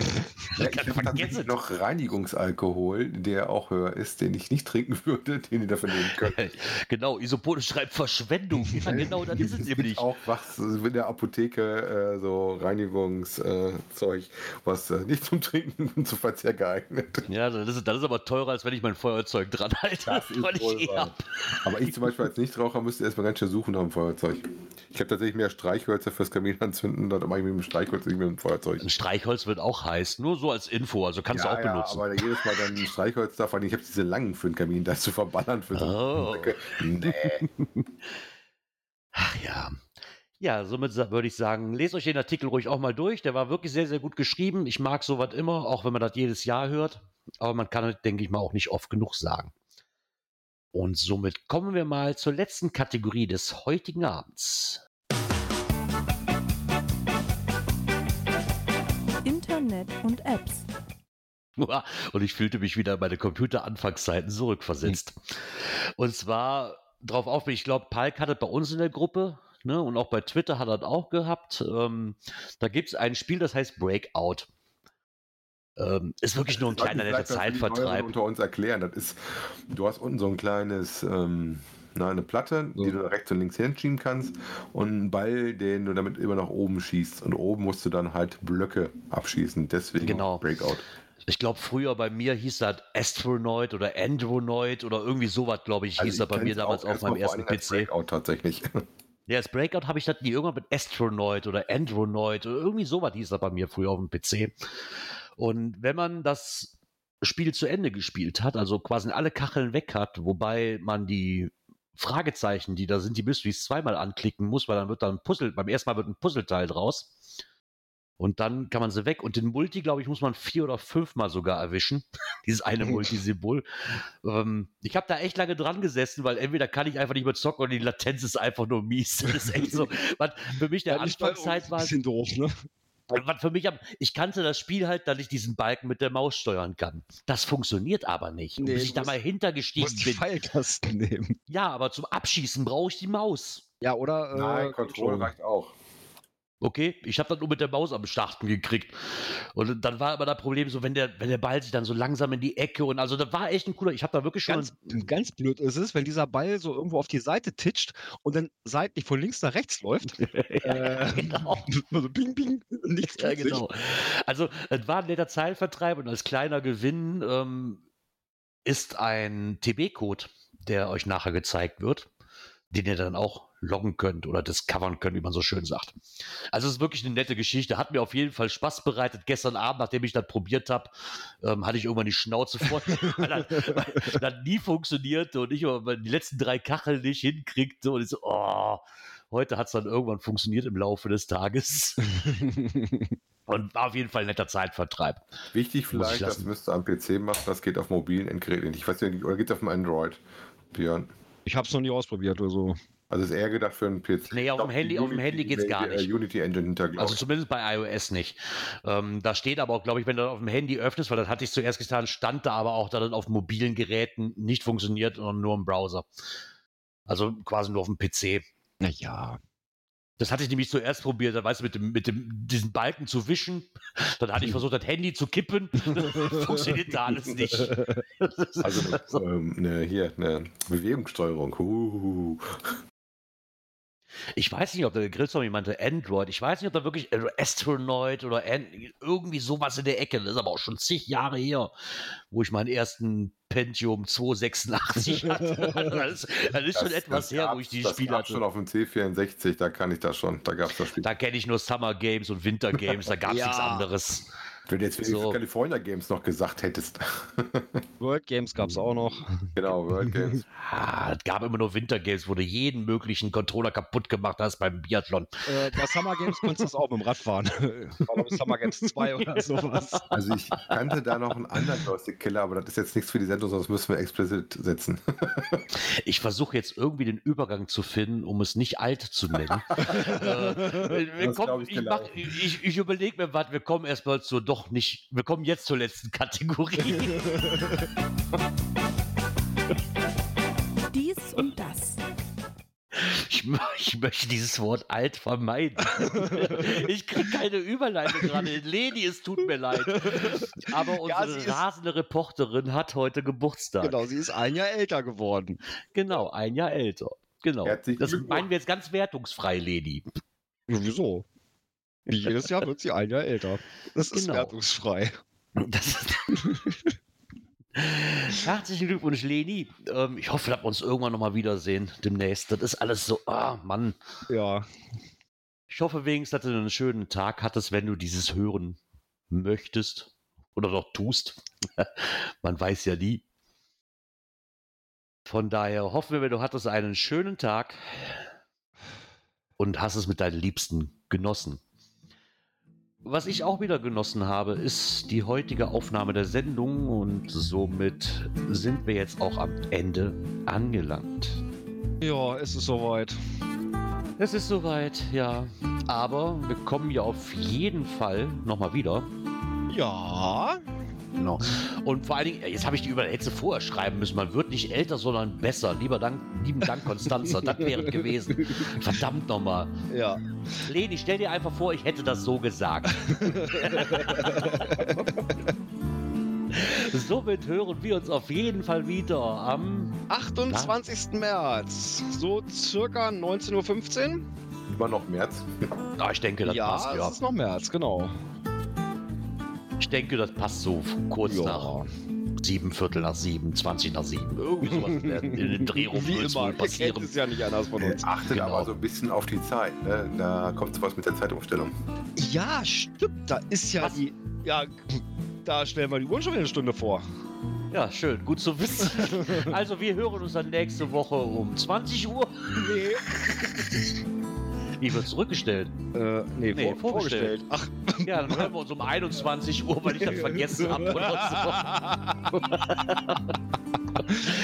Ja, ich habe tatsächlich noch Reinigungsalkohol, der auch höher ist, den ich nicht trinken würde, den ihr dafür nehmen könnt. genau, Isopone schreibt Verschwendung. Ja, genau, das ist es Es nämlich. auch was in der Apotheke, äh, so Reinigungszeug, was äh, nicht zum Trinken und zum Verzehr geeignet Ja, das ist, das ist aber teurer, als wenn ich mein Feuerzeug dran halte. Das weil ich eh. Aber ich zum Beispiel als Nichtraucher müsste erstmal ganz schön suchen nach Feuerzeug. Ich habe tatsächlich mehr Streichhölzer fürs Kamin anzünden, dann mache ich mit dem Streichholz nicht mit dem Feuerzeug. Ein Streichholz wird auch heiß, nur so als Info, also kannst du auch benutzen. aber jedes Mal dann ein Streichholz da, vor allem, ich habe diese langen für den Kamin, das zu verballern für so Oh. Nee. Ach ja. Ja, somit würde ich sagen, lest euch den Artikel ruhig auch mal durch. Der war wirklich sehr, sehr gut geschrieben. Ich mag sowas immer, auch wenn man das jedes Jahr hört. Aber man kann es, denke ich mal, auch nicht oft genug sagen. Und somit kommen wir mal zur letzten Kategorie des heutigen Abends. Internet und Apps. Und ich fühlte mich wieder an meine Computer-Anfangszeiten zurückversetzt. Und zwar drauf auf, ich glaube, Palk hat es bei uns in der Gruppe, ne, und auch bei Twitter hat er es auch gehabt. Ähm, da gibt es ein Spiel, das heißt Breakout. Ähm, ist wirklich nur ein kleiner netter Zeitvertreib. unter uns erklären. Das ist, du hast unten so ein kleines, ähm, na, eine Platte, die du rechts und links hinschieben kannst und einen Ball, den du damit immer nach oben schießt. Und oben musst du dann halt Blöcke abschießen. Deswegen Genau. Breakout. Ich glaube, früher bei mir hieß das Astronaut oder Andronoid oder irgendwie sowas, glaube ich, hieß das bei mir damals auch auf meinem ersten PC. Breakout tatsächlich. Ja, das Breakout habe ich das nie irgendwann mit Astronaut oder Andronoid oder irgendwie sowas hieß das bei mir früher auf dem PC. Und wenn man das Spiel zu Ende gespielt hat, also quasi alle Kacheln weg hat, wobei man die Fragezeichen, die da sind, die Mysteries zweimal anklicken muss, weil dann wird dann ein Puzzle, beim ersten Mal wird ein Puzzleteil draus. Und dann kann man sie weg. Und den Multi, glaube ich, muss man vier oder fünfmal sogar erwischen. Dieses eine Multisymbol. ähm, ich habe da echt lange dran gesessen, weil entweder kann ich einfach nicht mehr zocken oder die Latenz ist einfach nur mies. Das ist echt so. Was für mich der Ja, Anfangszeit war, Ein bisschen doof, ne? Was für mich am, ich kannte das Spiel halt, dass ich diesen Balken mit der Maus steuern kann. Das funktioniert aber nicht. Und Nee, bis du ich da mal Du hintergestiegen musst die bin. Pfeiltasten nehmen. Ja, aber zum Abschießen brauche ich die Maus. Ja, oder? Nein, äh, Control reicht auch. Okay, ich habe das nur mit der Maus am Starten gekriegt. Und dann war aber das Problem so, wenn der, wenn der Ball sich dann so langsam in die Ecke und also das war echt ein cooler, ich habe da wirklich schon. Ganz, ganz blöd ist es, wenn dieser Ball so irgendwo auf die Seite titscht und dann seitlich von links nach rechts läuft. äh, genau. so bing, bing, nichts Ja, genau. Also, es war ein netter Zeitvertreib und als kleiner Gewinn ähm, ist ein TB-Code, der euch nachher gezeigt wird, den ihr dann auch loggen könnt oder discovern könnt, wie man so schön sagt. Also es ist wirklich eine nette Geschichte. Hat mir auf jeden Fall Spaß bereitet. Gestern Abend, nachdem ich das probiert habe, ähm, hatte ich irgendwann die Schnauze voll, weil das, weil das nie funktionierte und ich aber die letzten drei Kacheln nicht hinkriegte und ich so, oh, heute hat es dann irgendwann funktioniert im Laufe des Tages. Und war auf jeden Fall ein netter Zeitvertreib. Wichtig vielleicht, das müsst ihr am PC machen, das geht auf mobilen Endgeräten nicht. Ich weiß ja nicht, oder geht es auf dem Android? Björn. Ich habe es noch nie ausprobiert oder so. Also ist eher gedacht für einen PC. Nee, auf dem Handy- die auf dem Unity- Handy geht's gar äh, nicht. Unity Engine hinter, Also zumindest bei iOS nicht. Ähm, da steht aber auch, glaube ich, wenn du das auf dem Handy öffnest, weil das hatte ich zuerst getan, stand da aber auch, dass das auf mobilen Geräten nicht funktioniert, sondern nur im Browser. Also quasi nur auf dem PC. Naja. Das hatte ich nämlich zuerst probiert, da weißt du, mit dem, mit dem, diesen Balken zu wischen. Dann hatte ich versucht, das Handy zu kippen. Funktioniert da alles nicht. Also ähm, ne, hier, eine Bewegungssteuerung. Huhuhu. Ich weiß nicht, ob der Grillzombie meinte Android. Ich weiß nicht, ob da wirklich äh, Astronaut oder An irgendwie sowas in der Ecke. Das ist aber auch schon zig Jahre her, wo ich meinen ersten Pentium 286 hatte. Also das ist, das ist schon etwas her, wo ich die das Spiele gab's schon hatte. auf dem C64, da kann ich das schon. Da gab es das Spiel. Da kenne ich nur Summer Games und Winter Games, da gab es Ja. nichts anderes. Wenn du jetzt wenigstens So. California Games noch gesagt hättest. World Games gab es auch noch. genau, World Games. Ah, es gab immer nur Winter Games, wo du jeden möglichen Controller kaputt gemacht hast beim Biathlon. Äh, bei Summer Games konntest du das auch mit dem Rad fahren. Ich Summer Games 2 oder sowas. Also ich kannte da noch einen anderen Joystick-Killer, aber das ist jetzt nichts für die Sendung, sonst müssen wir explicit setzen. Ich versuche jetzt irgendwie den Übergang zu finden, um es nicht alt zu nennen. äh, wir Das kommen, glaub ich ich, genau. mach, ich, ich überlege mir was, wir kommen erstmal zur doch nicht, wir kommen jetzt zur letzten Kategorie. Dies und das. Ich ich, mö- ich möchte dieses Wort alt vermeiden. ich kriege keine Überleitung gerade. Leni, es tut mir leid. Aber Ja, unsere ist- rasende Reporterin hat heute Geburtstag. Genau, sie ist ein Jahr älter geworden. Genau, ein Jahr älter. Genau. Herzlichen Das meinen wir jetzt ganz wertungsfrei. Ja, Wieso? Jedes Jahr wird sie ein Jahr älter. Das ist Genau. wertungsfrei. Das ist Herzlichen Glückwunsch, Leni. Ähm, ich hoffe, dass wir uns irgendwann nochmal wiedersehen demnächst. Das ist alles so, ah, Mann. Ja, Ich hoffe wenigstens, dass du einen schönen Tag hattest, wenn du dieses hören möchtest oder doch tust. Man weiß ja nie. Von daher hoffen wir, du hattest einen schönen Tag und hast es mit deinen Liebsten genossen. Was ich auch wieder genossen habe, ist die heutige Aufnahme der Sendung und somit sind wir jetzt auch am Ende angelangt. ja, es ist soweit. Es ist soweit, ja. Aber wir kommen ja auf jeden Fall nochmal wieder. Ja, Genau. Und vor allen Dingen, jetzt habe ich die Überletze vorher schreiben müssen. Man wird nicht älter, sondern besser. Lieber Dank, lieben Dank, Konstanze. das wäre es gewesen. Verdammt nochmal. ja. Leni, stell dir einfach vor, ich hätte das so gesagt. Somit hören wir uns auf jeden Fall wieder am 28. März, so circa 19.15 Uhr. Immer noch März. Ah, ich denke, das ja, passt, es ja. ist noch März, genau. Ich denke, das passt so kurz Ja. nach sieben Viertel nach sieben, 20 nach sieben. Irgendwie sowas in den Dreh rum Wie immer, passieren. es ja nicht anders von uns. achtet Genau. aber so ein bisschen auf die Zeit. Ne? Da kommt sowas mit der Zeitumstellung. Ja, stimmt, da ist ja Was? die... Ja, da stellen wir die Uhr schon wieder eine Stunde vor. Ja, schön, gut zu wissen. Also wir hören uns dann nächste Woche um 20 Uhr. Nee. Die wird zurückgestellt. Äh, nee, Nee, vor, vorgestellt. vorgestellt. Ach, Ja, dann hören wir uns um 21 Uhr, weil ich das vergessen habe oder so.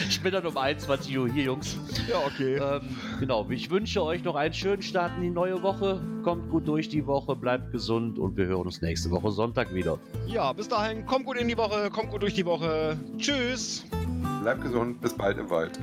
Ich bin dann um 21 Uhr hier, Jungs. ja, okay. Ähm, genau, ich wünsche euch noch einen schönen Start in die neue Woche. Kommt gut durch die Woche, bleibt gesund und wir hören uns nächste Woche Sonntag wieder. Ja, bis dahin, kommt gut in die Woche, kommt gut durch die Woche. Tschüss. Bleibt gesund, bis bald im Wald.